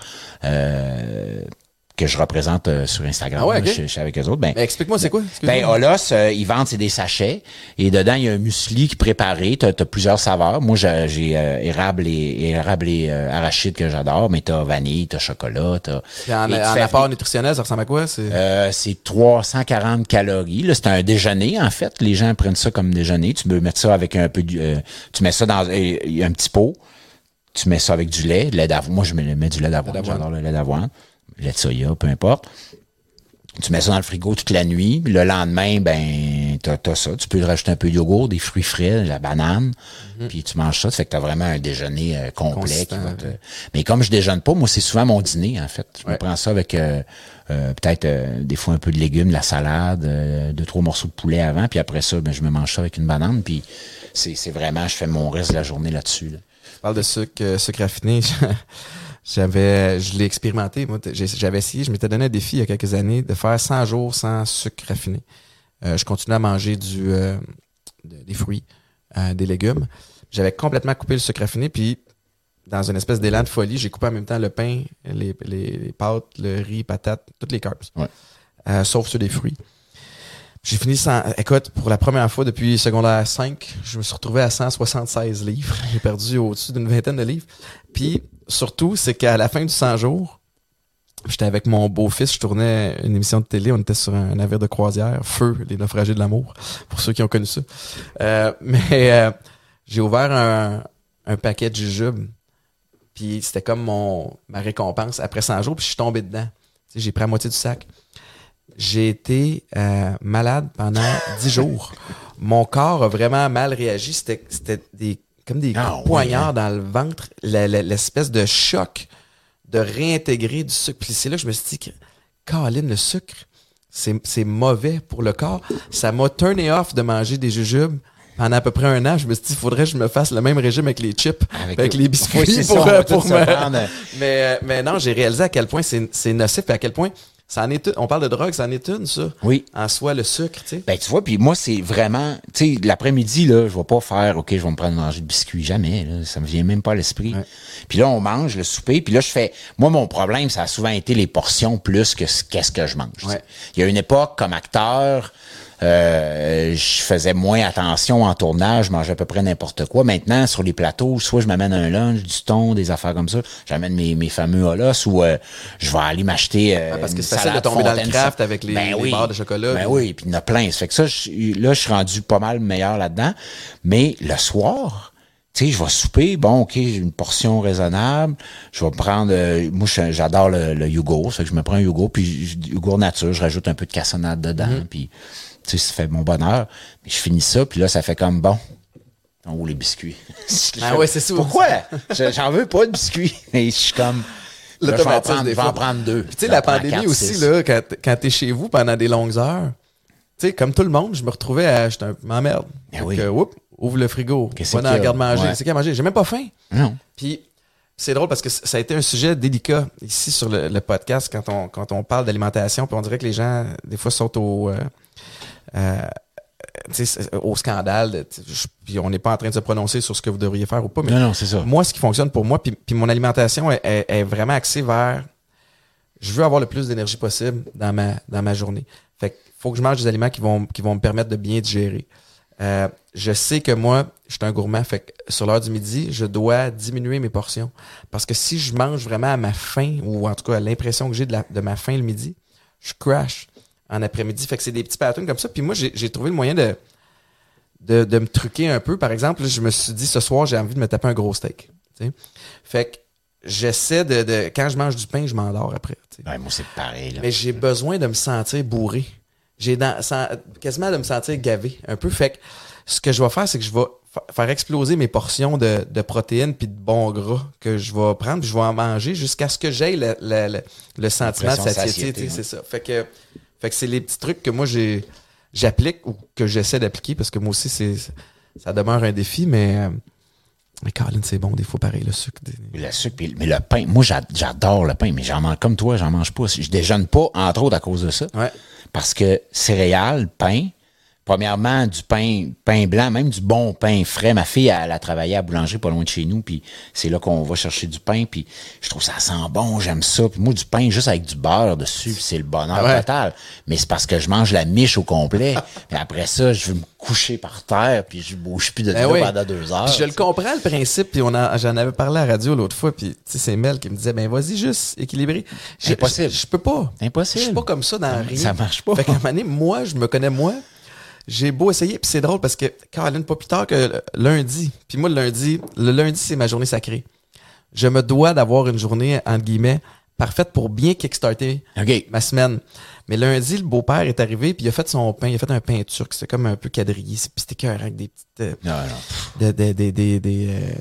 Euh, que je représente euh, sur Instagram. Ah ouais, là, je, je suis avec eux autres. Ben, Mais explique-moi, c'est quoi? ben. Olos, euh, ils vendent, c'est des sachets. Et dedans, il y a un muesli qui est préparé. T'as, as plusieurs saveurs. Moi, j'ai, euh, érable et, érable et euh, arachide que j'adore. Mais t'as vanille, t'as chocolat, t'as... En, et apport nutritionnel, ça ressemble à quoi? C'est... euh, c'est 340 calories. Là, c'est un déjeuner, en fait. Les gens prennent ça comme déjeuner. Tu peux mettre ça avec un peu du... euh, tu mets ça dans euh, un petit pot. Tu mets ça avec du lait, lait d'avoine. Moi, je mets, mets du lait d'avoine. J'adore le lait d'avoine. Lait de soya, peu importe. Tu mets ça dans le frigo toute la nuit. puis Le lendemain, ben, t'as, t'as ça. Tu peux rajouter un peu de yogourt, des fruits frais, la banane. Puis tu manges ça. Ça fait que t'as vraiment un déjeuner euh, complet. qui va te- Mais comme je déjeune pas, moi, c'est souvent mon dîner, en fait. Je me prends ça avec euh, euh, peut-être euh, des fois un peu de légumes, de la salade, deux, trois morceaux de poulet avant. Puis après ça, ben, je me mange ça avec une banane. Puis c'est, c'est vraiment, je fais mon reste de la journée là-dessus. là. Tu parles de sucre, sucre raffiné. <laughs> J'avais, je l'ai expérimenté. Moi, j'avais essayé, je m'étais donné un défi il y a quelques années de faire 100 jours sans sucre raffiné. Euh, je continuais à manger du, euh, de- des fruits, euh, des légumes. J'avais complètement coupé le sucre raffiné, puis dans une espèce d'élan de folie, j'ai coupé en même temps le pain, les, les, les pâtes, le riz, patates, toutes les carbs, Ouais. Euh, sauf ceux des fruits. J'ai fini sans. Écoute, pour la première fois depuis secondaire 5, je me suis retrouvé à 176 livres. <laughs> J'ai perdu au-dessus d'une vingtaine de livres. Puis, surtout, c'est qu'à la fin du 100 jours, j'étais avec mon beau-fils, je tournais une émission de télé, on était sur un navire de croisière, Feu, les naufragés de l'amour, pour ceux qui ont connu ça. Euh, <laughs> mais euh, j'ai ouvert un, paquet de jujubes, puis c'était comme mon ma récompense après 100 jours, puis je suis tombé dedans. J'ai pris la moitié du sac. J'ai été euh, malade pendant 10 jours. Mon corps a vraiment mal réagi. C'était des comme des Ah, coups de ouais, poignard dans le ventre, l'espèce de choc de réintégrer du sucre. Puis c'est là que je me suis dit Caroline, le sucre, c'est mauvais pour le corps. Ça m'a turné off de manger des jujubes. Pendant à peu près un an, je me suis dit, il faudrait que je me fasse le même régime avec les chips, avec, les biscuits Oui, ça, pour, pour me- <laughs> mais, euh, mais non, j'ai réalisé à quel point c'est c'est nocif et à quel point ça en est une. On parle de drogue, ça en est une, ça. Oui. En soi, le sucre, tu sais. Ben, tu vois, puis moi, c'est vraiment, tu sais, l'après-midi, là, je vais pas faire, OK, je vais me prendre manger de biscuits, jamais, là, ça me vient même pas à l'esprit. Ouais. Puis là, on mange le souper, puis là, je fais, moi, mon problème, ça a souvent été les portions plus que ce- qu'est-ce que je mange. Ouais. Il y a une époque, comme acteur, euh, je faisais moins attention en tournage, je mangeais à peu près n'importe quoi. Maintenant, sur les plateaux, soit je m'amène un lunch, du thon, des affaires comme ça, j'amène mes, mes fameux holos, ou euh, je vais aller m'acheter euh, Ah, parce que c'est facile de tomber dans le craft avec les- Ben les oui. barres de chocolat, Ben oui, puis il y en a plein. Ça fait que ça, je- là, je suis rendu pas mal meilleur là-dedans. Mais le soir, tu sais, je vais souper, bon, OK, j'ai une portion raisonnable. Je vais prendre, euh, moi, j'adore le, le ça fait que je me prends un yogourt, puis yogourt nature, je rajoute un peu de cassonade dedans, Mm-hmm. puis, tu sais, ça fait mon bonheur. Mais je finis ça, puis là, ça fait comme, bon, oh, les biscuits. <laughs> Ah ouais, c'est ça. Pourquoi? Je- J'en veux pas de biscuits. <laughs> Mais je suis comme, là, je vais en prendre, des en prendre deux. Puis tu sais, la pandémie quatre, aussi, six. là, quand, quand t'es chez vous pendant des longues heures, tu sais, comme tout le monde, je me retrouvais à, j'étais un, m'emmerde. Ben oui. whoop, ouvre le frigo, Qu'est-ce qu'il y la a? garde-manger. Ouais. C'est qu'il y a à manger. J'ai même pas faim. Non. Puis c'est drôle parce que ça a été un sujet délicat ici sur le, le podcast quand on, quand on parle d'alimentation. Puis on dirait que les gens, des fois, sautent au, euh, au scandale. de- Puis on n'est pas en train de se prononcer sur ce que vous devriez faire ou pas. Mais Non, non, c'est ça. moi, ce qui fonctionne pour moi, puis, puis mon alimentation est, est- est vraiment axée vers. Je veux avoir le plus d'énergie possible dans ma, dans ma journée. Fait que faut que je mange des aliments qui vont, qui vont me permettre de bien digérer. Euh, je sais que moi, je suis un gourmand, fait que sur l'heure du midi, je dois diminuer mes portions. Parce que si je mange vraiment à ma faim, ou en tout cas à l'impression que j'ai de, de ma faim le midi, je crash en après-midi. Fait que c'est des petits patterns comme ça. Puis moi, j'ai trouvé le moyen de, de, de me truquer un peu. Par exemple, là, je me suis dit ce soir, j'ai envie de me taper un gros steak. Fait que j'essaie de, de. Quand je mange du pain, je m'endors après. Ouais, moi, c'est pareil. Là. Mais j'ai besoin de me sentir bourré. J'ai quasiment de me sentir gavé un peu. Fait que ce que je vais faire, c'est que je vais fa- faire exploser mes portions de, de protéines puis de bons gras que je vais prendre puis je vais en manger jusqu'à ce que j'aie le, le, le- le sentiment de satiété. ouais. C'est ça. Fait que, fait que c'est les petits trucs que moi j'ai j'applique ou que j'essaie d'appliquer parce que moi aussi c'est ça demeure un défi, mais euh, mais Colin, c'est bon des fois pareil le sucre. des- Le sucre, mais le pain, moi j'a- j'adore le pain, mais j'en mange comme toi, j'en mange pas. Je déjeune pas, entre autres, à cause de ça. Ouais. Parce que céréales, pain, premièrement, du pain, pain blanc, même du bon pain frais. Ma fille, elle, a travaillé à la boulangerie pas loin de chez nous, puis c'est là qu'on va chercher du pain, puis je trouve ça sent bon, j'aime ça. Puis moi, du pain juste avec du beurre dessus, c'est le bonheur Ouais? total. Mais c'est parce que je mange la miche au complet, <laughs> puis après ça, je veux me coucher par terre, puis je bouge plus de Ben oui. pendant deux heures. Puis je le comprends le principe, puis on a- j'en avais parlé à la radio l'autre fois, puis c'est Mel qui me disait ben vas-y juste équilibré. Impossible. Je, je peux pas. Impossible. Je suis pas comme ça dans rien. ça marche pas. Fait qu'à un moment donné, moi, je me connais moi. J'ai beau essayer, puis c'est drôle parce que Caroline, pas plus tard que lundi, puis moi le lundi, le lundi c'est ma journée sacrée. Je me dois d'avoir une journée entre guillemets parfaite pour bien kickstarter ma semaine. Mais lundi, le beau-père est arrivé, puis il a fait son pain, il a fait un pain turc, c'était comme un peu quadrillé, c'est- puis c'était cœur avec des petites euh, Non, non. de, de, de, de- de, euh,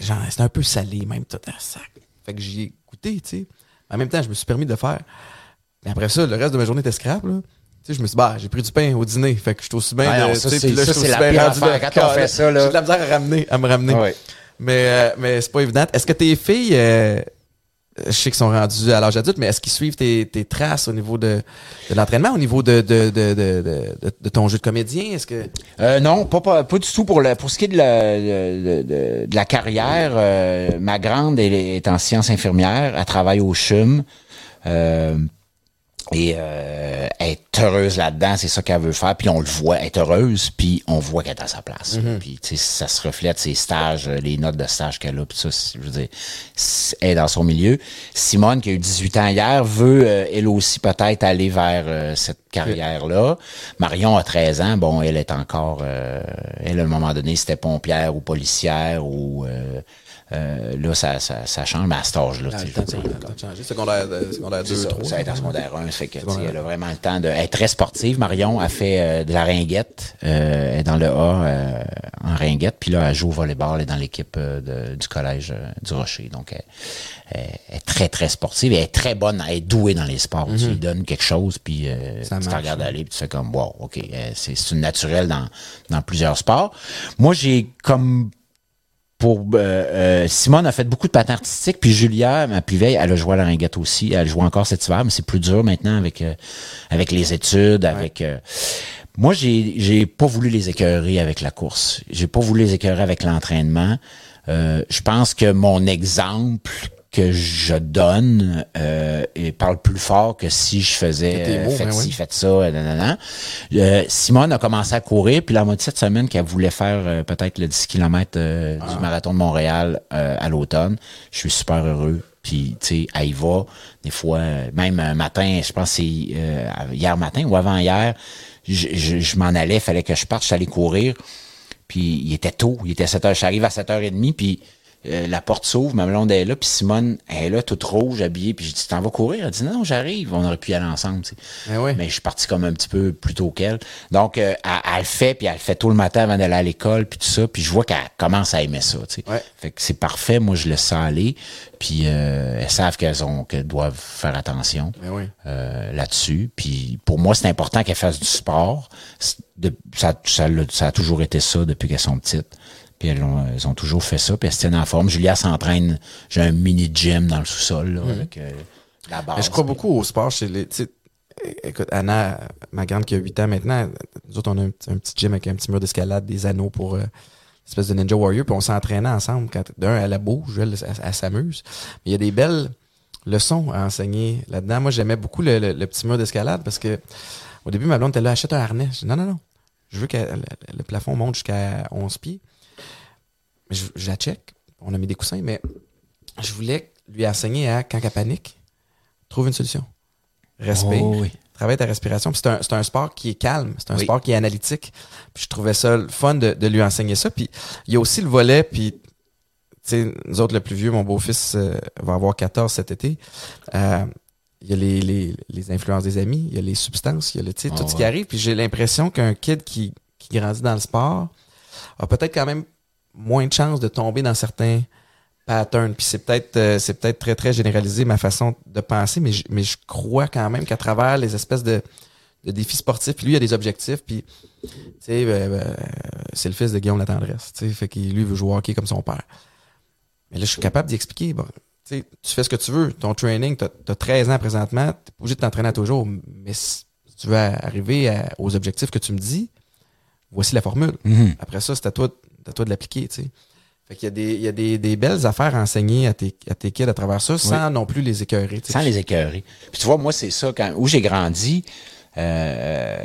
genre, c'était un peu salé, même tout un sac. Fait que j'y ai goûté, tu sais. En même temps, je me suis permis de le faire. Mais après ça, le reste de ma journée était scrap, là. Tu sais, je me suis dit, bah, j'ai pris du pain au dîner. Fait que je suis aussi bien. Ah non, de- ça, tu sais, c'est- là, ça, je suis c'est la pire affaire quand on fait ça, là. J'ai de la misère à ramener, à me ramener. Mais, euh, mais c'est pas évident. Est-ce que tes filles, euh, je sais qu'ils sont rendus à l'âge adulte, mais est-ce qu'ils suivent tes, tes traces au niveau de, de l'entraînement, au niveau de, de, de, de, de, de ton jeu de comédien? Est-ce que. Euh, non, pas, pas, pas du tout pour le pour ce qui est de la, carrière. euh, ma grande elle est en sciences infirmières, elle travaille au CHUM. Euh, et euh, elle est heureuse là-dedans, c'est ça qu'elle veut faire, puis on le voit, elle est heureuse, puis on voit qu'elle est à sa place. Puis tu sais, ça se reflète ses stages, euh, les notes de stage qu'elle a, puis ça, je veux dire, elle est dans son milieu. Simone, qui a eu 18 ans hier, veut euh, elle aussi peut-être aller vers euh, cette carrière-là. Marion a 13 ans, bon, elle est encore, euh, elle à un moment donné, c'était pompière ou policière ou euh, là, ça, ça, ça change, mais à cet âge-là, changer. Secondaire, euh, secondaire c'est 2, ça, 3. ça va être en secondaire 1, fait que, elle a vraiment le temps de elle est très sportive. Marion a fait euh, de la ringuette, euh, elle est dans le A en ringuette, puis là, elle joue au volleyball, elle est dans l'équipe du collège du Rocher. Donc, elle, elle est très, très sportive, elle est très bonne, elle est douée dans les sports. Tu lui donnes quelque chose, puis tu te regardes aller, puis tu fais comme, wow, OK, c'est c'est une naturelle dans, dans plusieurs sports. Moi, j'ai comme pour euh, euh, Simone a fait beaucoup de patins artistiques, puis Julia, ma plus vieille, elle a joué à la ringuette aussi. Elle joue encore cet hiver, mais c'est plus dur maintenant avec euh, avec les études, avec. euh, moi, j'ai j'ai pas voulu les écœurer avec la course. J'ai pas voulu les écœurer avec l'entraînement. Euh, je pense que mon exemple que je donne euh, et parle plus fort que si je faisais tes euh, mots, faites ben ci, oui. faites ça, euh, nanana. Euh, Simone a commencé à courir, puis la moitié de cette semaine qu'elle voulait faire euh, peut-être le 10 km Ah. du marathon de Montréal euh, à l'automne. Je suis super heureux. Puis, tu sais, elle y va. Des fois, euh, même un matin, je pense c'est euh, hier matin ou avant-hier, je, je, je m'en allais, fallait que je parte, je suis allé courir. Puis il était tôt, il était 7 heures. J'arrive à 7h30, puis euh, la porte s'ouvre, ma blonde est là, puis Simone elle est là, toute rouge, habillée, puis je dis, t'en vas courir? Elle dit, non, j'arrive, on aurait pu y aller ensemble, tu sais. Ben oui. Mais je suis parti comme un petit peu plus tôt qu'elle. Donc, euh, elle, elle le fait, puis elle le fait tôt le matin avant d'aller à l'école, puis tout ça, puis je vois qu'elle commence à aimer ça, tu sais. Ouais. Fait que c'est parfait, moi, je laisse ça aller, puis euh, elles savent qu'elles ont qu'elles doivent faire attention Ben oui. euh, là-dessus. Puis pour moi, c'est important qu'elles fassent du sport. De- ça, ça a toujours été ça depuis qu'elles sont petites. Puis elles ont, elles ont toujours fait ça, puis elles se tiennent en forme. Julia s'entraîne, j'ai un mini gym dans le sous-sol, là, avec euh, la base. Mais je crois beaucoup au sport chez les. tu sais, Écoute, Anna, ma grande qui a 8 ans maintenant, nous autres, on a un, petit- un petit gym avec un petit mur d'escalade, des anneaux pour euh, espèce de Ninja Warrior, puis on s'entraînait ensemble. Quand d'un, elle a bouge, elle, elle, elle s'amuse. Mais il y a des belles leçons à enseigner là-dedans. Moi, j'aimais beaucoup le, le- le petit mur d'escalade parce que au début, ma blonde était là, achète un harnais. Je dis, non, non, non. Je veux que le, le plafond monte jusqu'à 11 pieds. Je, je la check. On a mis des coussins, mais je voulais lui enseigner à, quand elle panique, trouve une solution. Respire. Oh oui. Travaille ta respiration. Puis c'est un, c'est un sport qui est calme. C'est un Oui. sport qui est analytique. Puis je trouvais ça le fun de, de lui enseigner ça. Puis il y a aussi le volet, puis tu sais, nous autres, le plus vieux, mon beau-fils euh, va avoir 14 cet été. Euh, il y a les, les, les influences des amis, il y a les substances, il y a le, Ah tout ce qui arrive. Puis j'ai l'impression qu'un kid qui, qui grandit dans le sport a peut-être quand même moins de chances de tomber dans certains patterns. Puis c'est peut-être euh, c'est peut-être très, très généralisé ma façon de penser, mais je, mais je crois quand même qu'à travers les espèces de, de défis sportifs, puis lui, il a des objectifs, puis tu sais, euh, euh, c'est le fils de Guillaume Latendresse, tu sais, fait qu'il lui veut jouer au hockey comme son père. Mais là, je suis capable d'y expliquer, bon, tu sais, tu fais ce que tu veux, ton training, t'as as 13 ans présentement, t'es pas obligé de t'entraîner à toujours, mais si tu veux arriver à- aux objectifs que tu me dis, voici la formule. Mhm. Après ça, c'est à toi, à toi de l'appliquer, tu sais. Fait qu'il y a, des, il y a des, des belles affaires à enseigner à tes, à tes kids à travers ça, sans non plus les écœurer. tu sais. Sans les écœurer. Puis tu vois, moi, c'est ça, quand, où j'ai grandi, euh,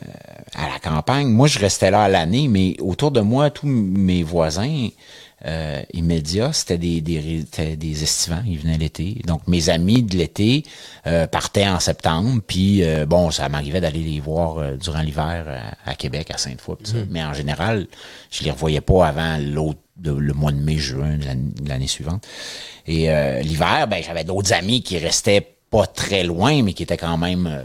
à la campagne, moi, je restais là à l'année, mais autour de moi, tous mes voisins euh, immédiats, c'était des, des, des estivants, ils venaient l'été. Donc, mes amis de l'été euh, partaient en septembre, puis euh, bon, ça m'arrivait d'aller les voir euh, durant l'hiver à, à Québec, à Sainte-Foy, ça. mais en général, je les revoyais pas avant l'autre de- le mois de mai, juin de l'année- de l'année suivante. Et euh, l'hiver, ben j'avais d'autres amis qui restaient pas très loin, mais qui étaient quand même.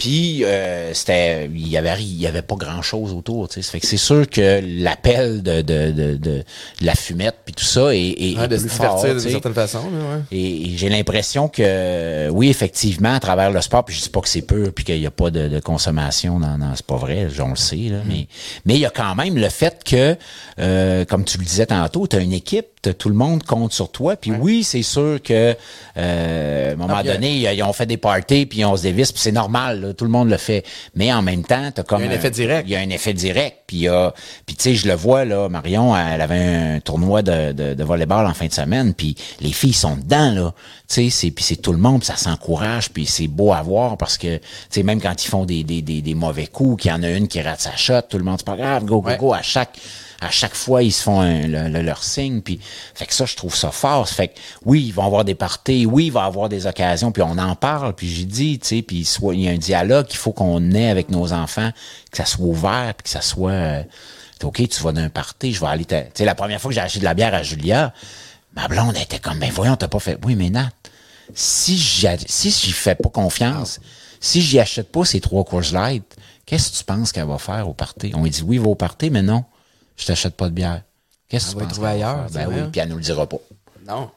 Euh, puis euh, c'était, il y avait, il y avait pas grand chose autour. Tu sais, Ça fait que c'est sûr que l'appel de, de, de, de, de la fumette puis tout ça est, est, Ouais, est de plus se fort. d'une certaine façon. ouais. Et, et j'ai l'impression que, oui, effectivement, à travers le sport, puis je dis pas que c'est pur, puis qu'il n'y a pas de, de consommation dans, dans c'est pas vrai, on le sait, là, mais mais il y a quand même le fait que, euh, comme tu le disais tantôt, tu as une équipe, t'as- tout le monde compte sur toi, puis oui, c'est sûr que, euh, à un moment Ah, puis, donné, ils, ils ont fait des parties, puis on se dévisse, puis c'est normal, là, tout le monde le fait, mais en même temps, t'as comme Il y a un effet direct. il y a un effet direct. Puis, tu sais, je le vois, là, Marion, elle avait un tournoi de, de, de volleyball en fin de semaine, puis les filles sont dedans, là. Tu sais, c'est, puis c'est tout le monde, puis ça s'encourage, puis c'est beau à voir parce que, tu sais, même quand ils font des, des, des, des mauvais coups, qu'il y en a une qui rate sa shot, tout le monde, c'est pas grave, go, go, Ouais. go, à chaque à chaque fois, ils se font un- le- le- leur signe. Puis, fait que ça, je trouve ça fort. Fait que oui, ils vont avoir des parties, oui, il va avoir des occasions, puis on en parle. Puis j'ai dit, tu sais, puis soit il y a un dialogue qu'il faut qu'on ait avec nos enfants, que ça soit ouvert, puis que ça soit, euh, ok, tu vas d'un party, je vais aller. Tu sais, la première fois que j'ai acheté de la bière à Julia, ma blonde était comme, ben voyons, t'as pas fait. Oui, mais Nat, si j'y si j'y fais pas confiance, si j'y achète pas ces trois courses light, qu'est-ce que tu penses qu'elle va faire au party? On lui dit oui, va au party, mais non, je t'achète pas de bière. Qu'est-ce que tu va y penses trouver ailleurs? Ben oui, sais. puis elle nous le dira pas. Non.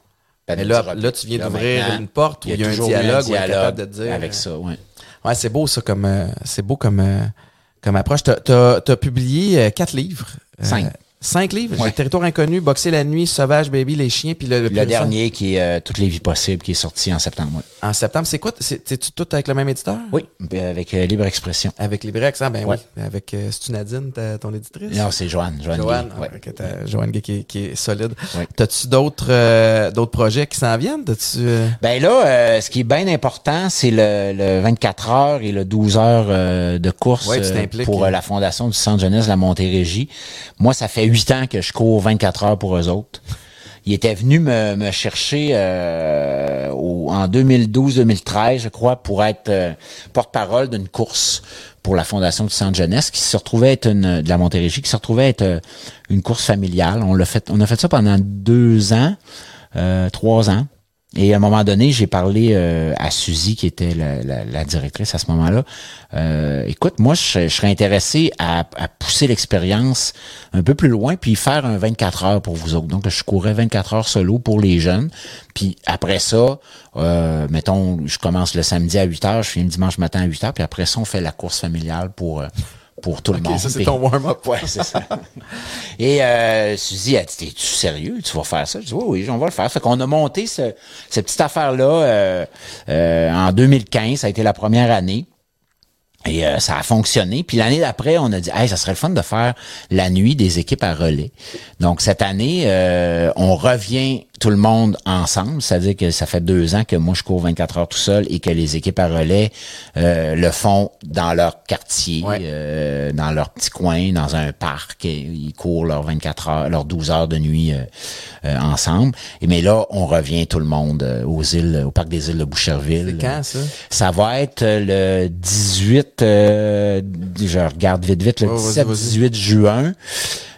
Elle Mais là, là, tu viens d'ouvrir une porte où il y a un dialogue, où elle est capable de dire. Avec ça, ouais. Ouais, c'est beau ça comme euh, c'est beau comme euh, comme approche. T'as t'as publié euh, quatre livres. Cinq. Cinq livres? Ouais. Territoire inconnu, Boxer la nuit, Sauvage Baby, les chiens, puis le, Le récent. dernier qui est euh, Toutes les vies possibles qui est sorti en septembre. ouais. En septembre, c'est quoi? C'est tout avec le même éditeur? Oui, ben, avec euh, Libre Expression. Avec Librex, hein? Ben Ouais. oui. Avec euh, Nadine, ton éditrice? Non, c'est Joanne. Joanne. Joanne, Gay, ah, Joanne Gay qui, est- qui est solide. Ouais. T'as-tu d'autres euh, d'autres projets qui s'en viennent? T'as-tu euh, Ben là, euh, ce qui est bien important, c'est le, le 24 heures et le 12 heures euh, de course tu pour la fondation du Centre jeunesse de la Montérégie. Moi, ça fait huit ans que je cours 24 heures pour eux autres. il était venu me, chercher euh, en 2012-2013, je crois, pour être euh, porte-parole d'une course pour la Fondation du Centre Jeunesse, qui se retrouvait être une, de la Montérégie, qui se retrouvait être euh, une course familiale. On l'a fait, on a fait ça pendant deux ans, trois ans. Et à un moment donné, j'ai parlé euh, à Suzy, qui était la, la- la directrice à ce moment-là. Euh, écoute, moi, je, je serais intéressé à, à pousser l'expérience un peu plus loin, puis faire un 24 heures pour vous autres. Donc, je courais 24 heures solo pour les jeunes. Puis après ça, euh, mettons, je commence le samedi à 8 heures, je finis le dimanche matin à 8 heures, puis après ça, on fait la course familiale pour... pour tout le monde. ça, c'est ton warm-up. Ouais, c'est ça. <laughs> Et euh, Suzy a dit, t'es-tu sérieux? Tu vas faire ça? Je dis, oui, oui, on va le faire. Fait qu'on a monté ce, cette petite affaire-là euh, euh, en 2015. Ça a été la première année. Et euh, ça a fonctionné. Puis l'année d'après, on a dit, hey, ça serait le fun de faire la nuit des équipes à relais. Donc cette année, euh, on revient tout le monde ensemble. C'est-à-dire que ça fait deux ans que moi, je cours 24 heures tout seul et que les équipes à relais euh, le font dans leur quartier, Ouais. euh, dans leur petit coin, dans un parc. Et Ils courent leurs 24 heures, leurs 12 heures de nuit euh, euh, ensemble. Et mais là, on revient tout le monde euh, aux îles, au parc des îles de Boucherville. C'est quand, ça? Ça va être euh, le 18, euh, je regarde vite vite, le Ouais, vas-y, vas-y. 17-18 juin.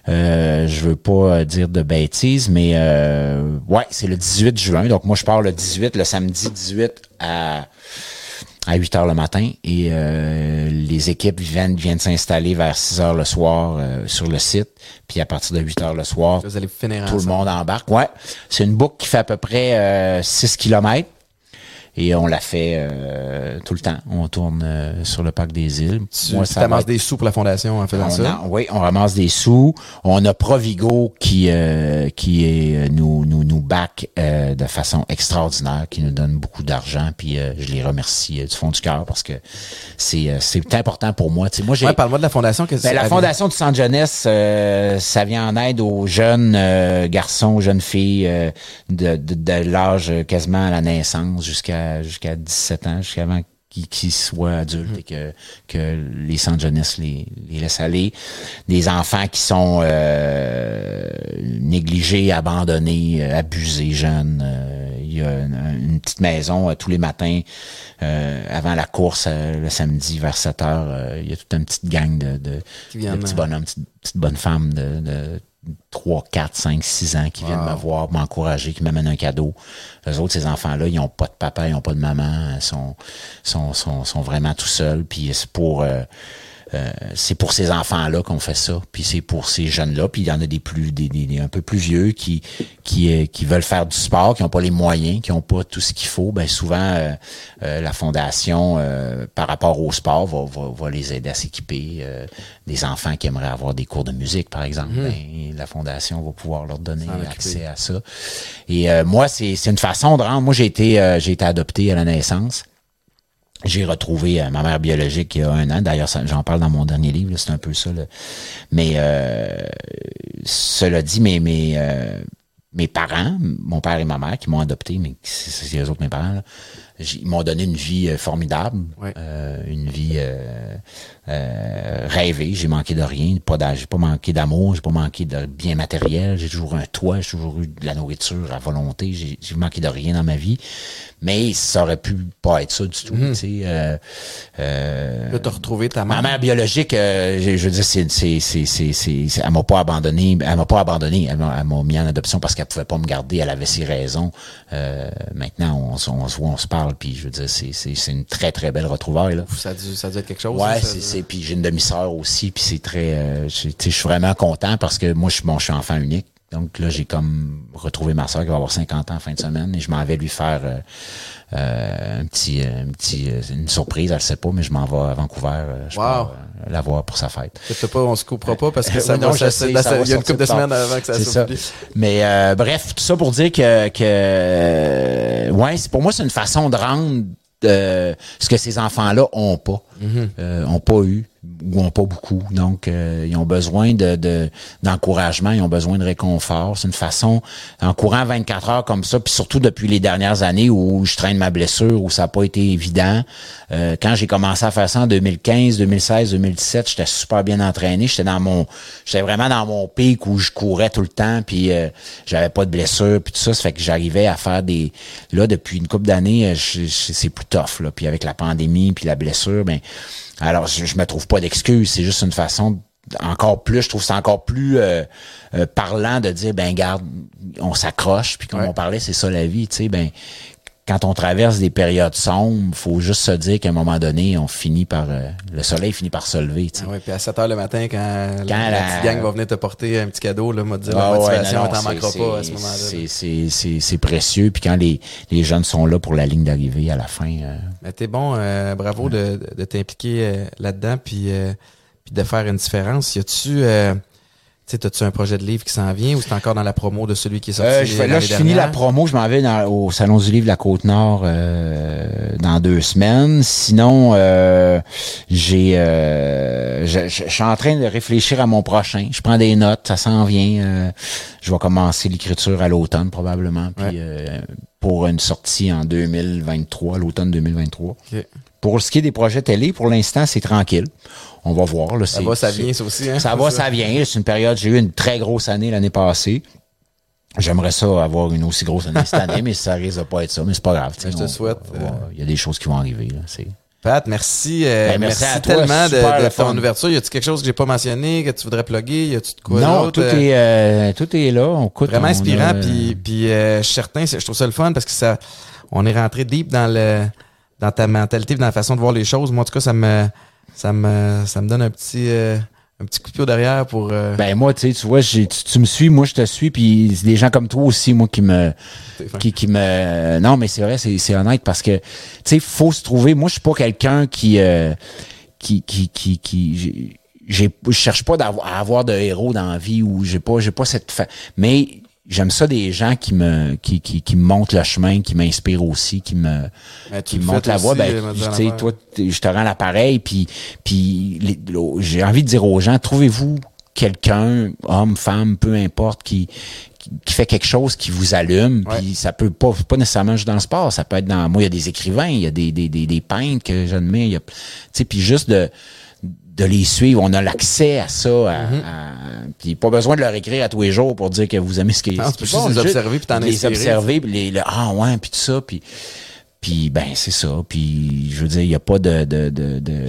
Euh, je veux pas euh, dire de bêtises, mais euh, ouais, c'est le 18 juin. Donc moi, je pars le 18, le samedi 18 à à 8 heures le matin et euh, les équipes viennent, viennent s'installer vers 6 heures le soir euh, sur le site. Puis à partir de 8 heures le soir, Vous allez finir tout le monde embarque. Ouais, c'est une boucle qui fait à peu près euh, 6 kilomètres. Et on la fait euh, tout le temps. On tourne euh, sur le parc des îles. Tu Moi, tu ça être- des sous pour la fondation en faisant on ça? a- oui, on ramasse des sous. On a Provigo qui euh, qui est, euh, nous nous nous back euh, de façon extraordinaire, qui nous donne beaucoup d'argent. Puis euh, je les remercie du fond du cœur parce que c'est euh, c'est important pour moi. Tu sais, moi j'ai Ouais, parle-moi de la fondation. que ben, la Fondation du Centre Jeunesse, euh, ça vient en aide aux jeunes euh, garçons, aux jeunes filles euh, de, de, de l'âge quasiment à la naissance jusqu'à jusqu'à 17 ans, jusqu'avant qu'ils qu'ils soient adultes et que, que les centres jeunesse les, les laissent aller. Des enfants qui sont euh, négligés, abandonnés, euh, abusés, jeunes. Euh, Il y a une, une petite maison euh, tous les matins euh, avant la course le samedi vers 7 heures. il y a toute une petite gang de, de, de petits bonhommes, petites, petites bonnes femmes de, de 3, 4, 5, 6 ans qui viennent me voir, m'encourager, qui m'amènent un cadeau. Les autres, ces enfants-là, ils ont pas de papa, ils ont pas de maman, ils sont, sont, sont, sont vraiment tout seuls. Puis c'est pour... euh, euh, c'est pour ces enfants-là qu'on fait ça, puis c'est pour ces jeunes-là, puis il y en a des plus des, des- des un peu plus vieux qui qui euh, qui veulent faire du sport, qui n'ont pas les moyens, qui n'ont pas tout ce qu'il faut. Ben souvent euh, euh, la fondation euh, par rapport au sport va, va, va les aider à s'équiper. euh, des enfants qui aimeraient avoir des cours de musique, par exemple, ben, la fondation va pouvoir leur donner accès à ça. Et euh, moi, c'est c'est une façon de rendre. Moi, j'ai été euh, j'ai été adopté à la naissance. J'ai retrouvé euh, ma mère biologique il y a un an. D'ailleurs, j'en parle dans mon dernier livre. C'est un peu ça. Mais euh, cela dit, euh, mes parents, mon père et ma mère qui m'ont adopté, mais c'est eux autres mes parents, ils m'ont donné une vie euh, formidable, euh, une vie euh, euh, rêvée. J'ai manqué de rien, pas j'ai pas manqué d'amour, j'ai pas manqué de bien matériel. J'ai toujours un toit, j'ai toujours eu de la nourriture à volonté. J'ai manqué de rien dans ma vie, mais ça aurait pu pas être ça du tout. tu sais. Euh, euh, Là, t'as retrouvé ta Ma mère. mère biologique, euh, je, je veux dire, c'est, c'est, c'est, c'est, elle m'a pas abandonné, elle m'a pas abandonné, elle m'a, mis en adoption parce qu'elle pouvait pas me garder, elle avait ses raisons. Euh, maintenant, on, on se voit, on se parle, puis je veux dire, c'est, c'est, c'est une très très belle retrouvaille là. Ça a dû, ça a dû être quelque chose. Ouais, c'est, puis j'ai une demi-sœur aussi, puis c'est très, euh, je, suis vraiment content parce que moi, je suis, bon, je suis enfant unique. Donc là, j'ai comme retrouvé ma sœur qui va avoir 50 ans en fin de semaine et je m'en vais lui faire euh, euh, un petit, un petit, euh, une surprise, elle le sait pas, mais je m'en vais à Vancouver, euh, je Wow. pars, euh, la voir pour sa fête. Peut-être pas, on se coupera pas parce que ça Oui, non, va- je ça- sais, ça- ça va il y a une couple de semaines avant que ça publié. Mais euh, bref, tout ça pour dire que, que euh, ouais, c'est pour moi c'est une façon de rendre euh, ce que ces enfants-là ont pas, euh, ont pas eu ou ont pas beaucoup. Donc, euh, ils ont besoin de, de- d'encouragement, ils ont besoin de réconfort. C'est une façon, en courant 24 heures comme ça, puis surtout depuis les dernières années où je traîne ma blessure, où ça n'a pas été évident. Euh, quand j'ai commencé à faire ça en 2015, 2016, 2017, j'étais super bien entraîné. J'étais dans mon, j'étais vraiment dans mon pic où je courais tout le temps, puis euh, j'avais pas de blessure, puis tout ça. Ça fait que j'arrivais à faire des, là depuis une couple d'années, euh, c'est plus tough là. Puis avec la pandémie, puis la blessure, ben alors, je, je me trouve pas d'excuses. C'est juste une façon encore plus, je trouve c'est encore plus euh, euh, parlant de dire, ben garde, on s'accroche, puis comme Ouais. on parlait, c'est ça la vie, tu sais, ben quand on traverse des périodes sombres, faut juste se dire qu'à un moment donné, on finit par euh, le soleil finit par se lever, tu sais. Ah ouais, puis à 7 h le matin, quand, la, Quand la la- petite gang va venir te porter un petit cadeau, là, dit la Ah ouais, motivation, non, non, t'en c'est- pas à ce moment-là. c'est- C'est c'est- c'est- c'est précieux. Puis quand les, les jeunes sont là pour la ligne d'arrivée à la fin, euh, Mais t'es bon, euh, bravo de, de, de t'impliquer euh, là-dedans, puis, euh, puis de faire une différence. Y a-tu, euh, sais, t'as-tu un projet de livre qui s'en vient ou c'est encore dans la promo de celui qui est sorti Euh, je fais- là, je finis la promo. Je m'en vais dans- au Salon du Livre de la Côte-Nord euh, dans deux semaines. Sinon, euh, j'ai, euh, je, je- je suis en train de réfléchir à mon prochain. Je prends des notes, ça s'en vient. euh, je vais commencer l'écriture à l'automne probablement, puis Ouais. euh, pour une sortie en 2023, l'automne 2023. Ok. Pour ce qui est des projets télé, pour l'instant, c'est tranquille. On va voir. Là, Ça va, ça vient, ça aussi. Hein? ça va, ça vient. C'est une période. J'ai eu une très grosse année l'année passée. J'aimerais ça avoir une aussi grosse année cette année, <laughs> mais ça risque de pas être ça. Mais c'est pas grave. tu sais, Je te souhaite, euh, Il y a des choses qui vont arriver. Là, c'est... Pat, merci. euh, Ben, merci merci à toi, tellement de, ton ouverture. Y a-tu quelque chose que j'ai pas mentionné, que tu voudrais plugger? Y a-tu de quoi non, tout Euh, est, euh, tout est là. On coûte, vraiment on inspirant. a, Puis, puis euh, certain, je trouve ça le fun parce que ça, on est rentré deep dans le, dans ta mentalité, dans la façon de voir les choses. Moi, en tout cas, ça me, ça me, ça me donne un petit, euh, un petit coup de pied derrière pour. euh, Ben moi, tu sais, tu vois, j'ai- tu, tu me suis, moi je te suis, puis c'est des gens comme toi aussi, moi qui me, qui, qui me, non, mais c'est vrai, c'est, c'est honnête parce que, tu sais, faut se trouver. Moi, je suis pas quelqu'un qui, euh, qui, qui, qui, qui, j'ai- j'ai, je cherche pas d'avoir, à avoir de héros dans la vie ou j'ai pas, j'ai pas cette, fa- mais j'aime ça des gens qui me, qui, qui, qui me montrent le chemin, qui m'inspirent aussi, qui me, qui me le montre fais la voie, euh, ben, me tu sais, toi, je te rends l'appareil, puis, puis j'ai envie de dire aux gens, trouvez-vous quelqu'un, homme, femme, peu importe, qui, qui, fait quelque chose qui vous allume, puis ça peut pas, pas nécessairement juste dans le sport, ça peut être dans, moi, il y a des écrivains, il y a des, des, des, des peintres que j'admire, il y a, tu sais, puis juste de, de les suivre, on a l'accès à ça, à, Mm-hmm. à- puis pas besoin de leur écrire à tous les jours pour dire que vous aimez ce qu'ils Non, tu peux les observer puis t'en les observer, puis les, le- ah ouais, puis tout ça, puis puis ben c'est ça. Puis je veux dire, il n'y a pas de, de, de, de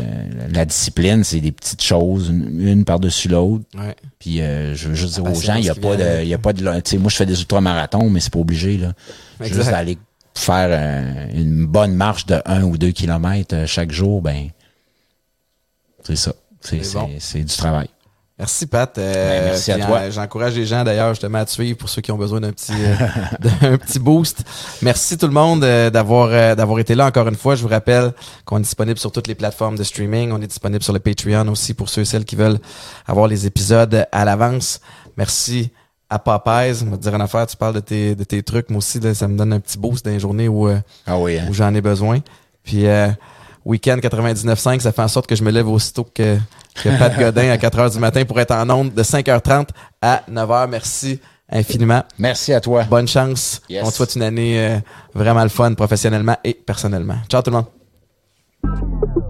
la discipline, c'est des petites choses, une, une par-dessus l'autre. Ouais. Puis euh, je veux juste dire aux gens, il n'y a pas de, y a pas de, tu sais, moi je fais des ultramarathons, mais c'est pas obligé là. Exact. Juste d'aller faire euh, une bonne marche de un ou deux kilomètres euh, chaque jour, ben c'est ça. C'est bon. du travail. Merci Pat. Euh, Ben, merci à toi. euh, J'encourage les gens d'ailleurs justement à te suivre pour ceux qui ont besoin d'un petit euh, <laughs> d'un petit boost. Merci tout le monde euh, d'avoir d'avoir été là encore une fois. Je vous rappelle qu'on est disponible sur toutes les plateformes de streaming. On est disponible sur le Patreon aussi pour ceux et celles qui veulent avoir les épisodes à l'avance. Merci à Popeyes. On va te dire une affaire, tu parles de tes, de tes trucs. Moi aussi, là, ça me donne un petit boost dans les journées où, Ah oui, hein? où j'en ai besoin. Puis euh, Week-end 99.5, ça fait en sorte que je me lève aussitôt que, que Pat <laughs> Godin à 4h du matin pour être en onde de 5h30 à 9h. Merci infiniment. Merci à toi. Bonne chance. Yes. On te souhaite une année euh, vraiment le fun professionnellement et personnellement. Ciao tout le monde.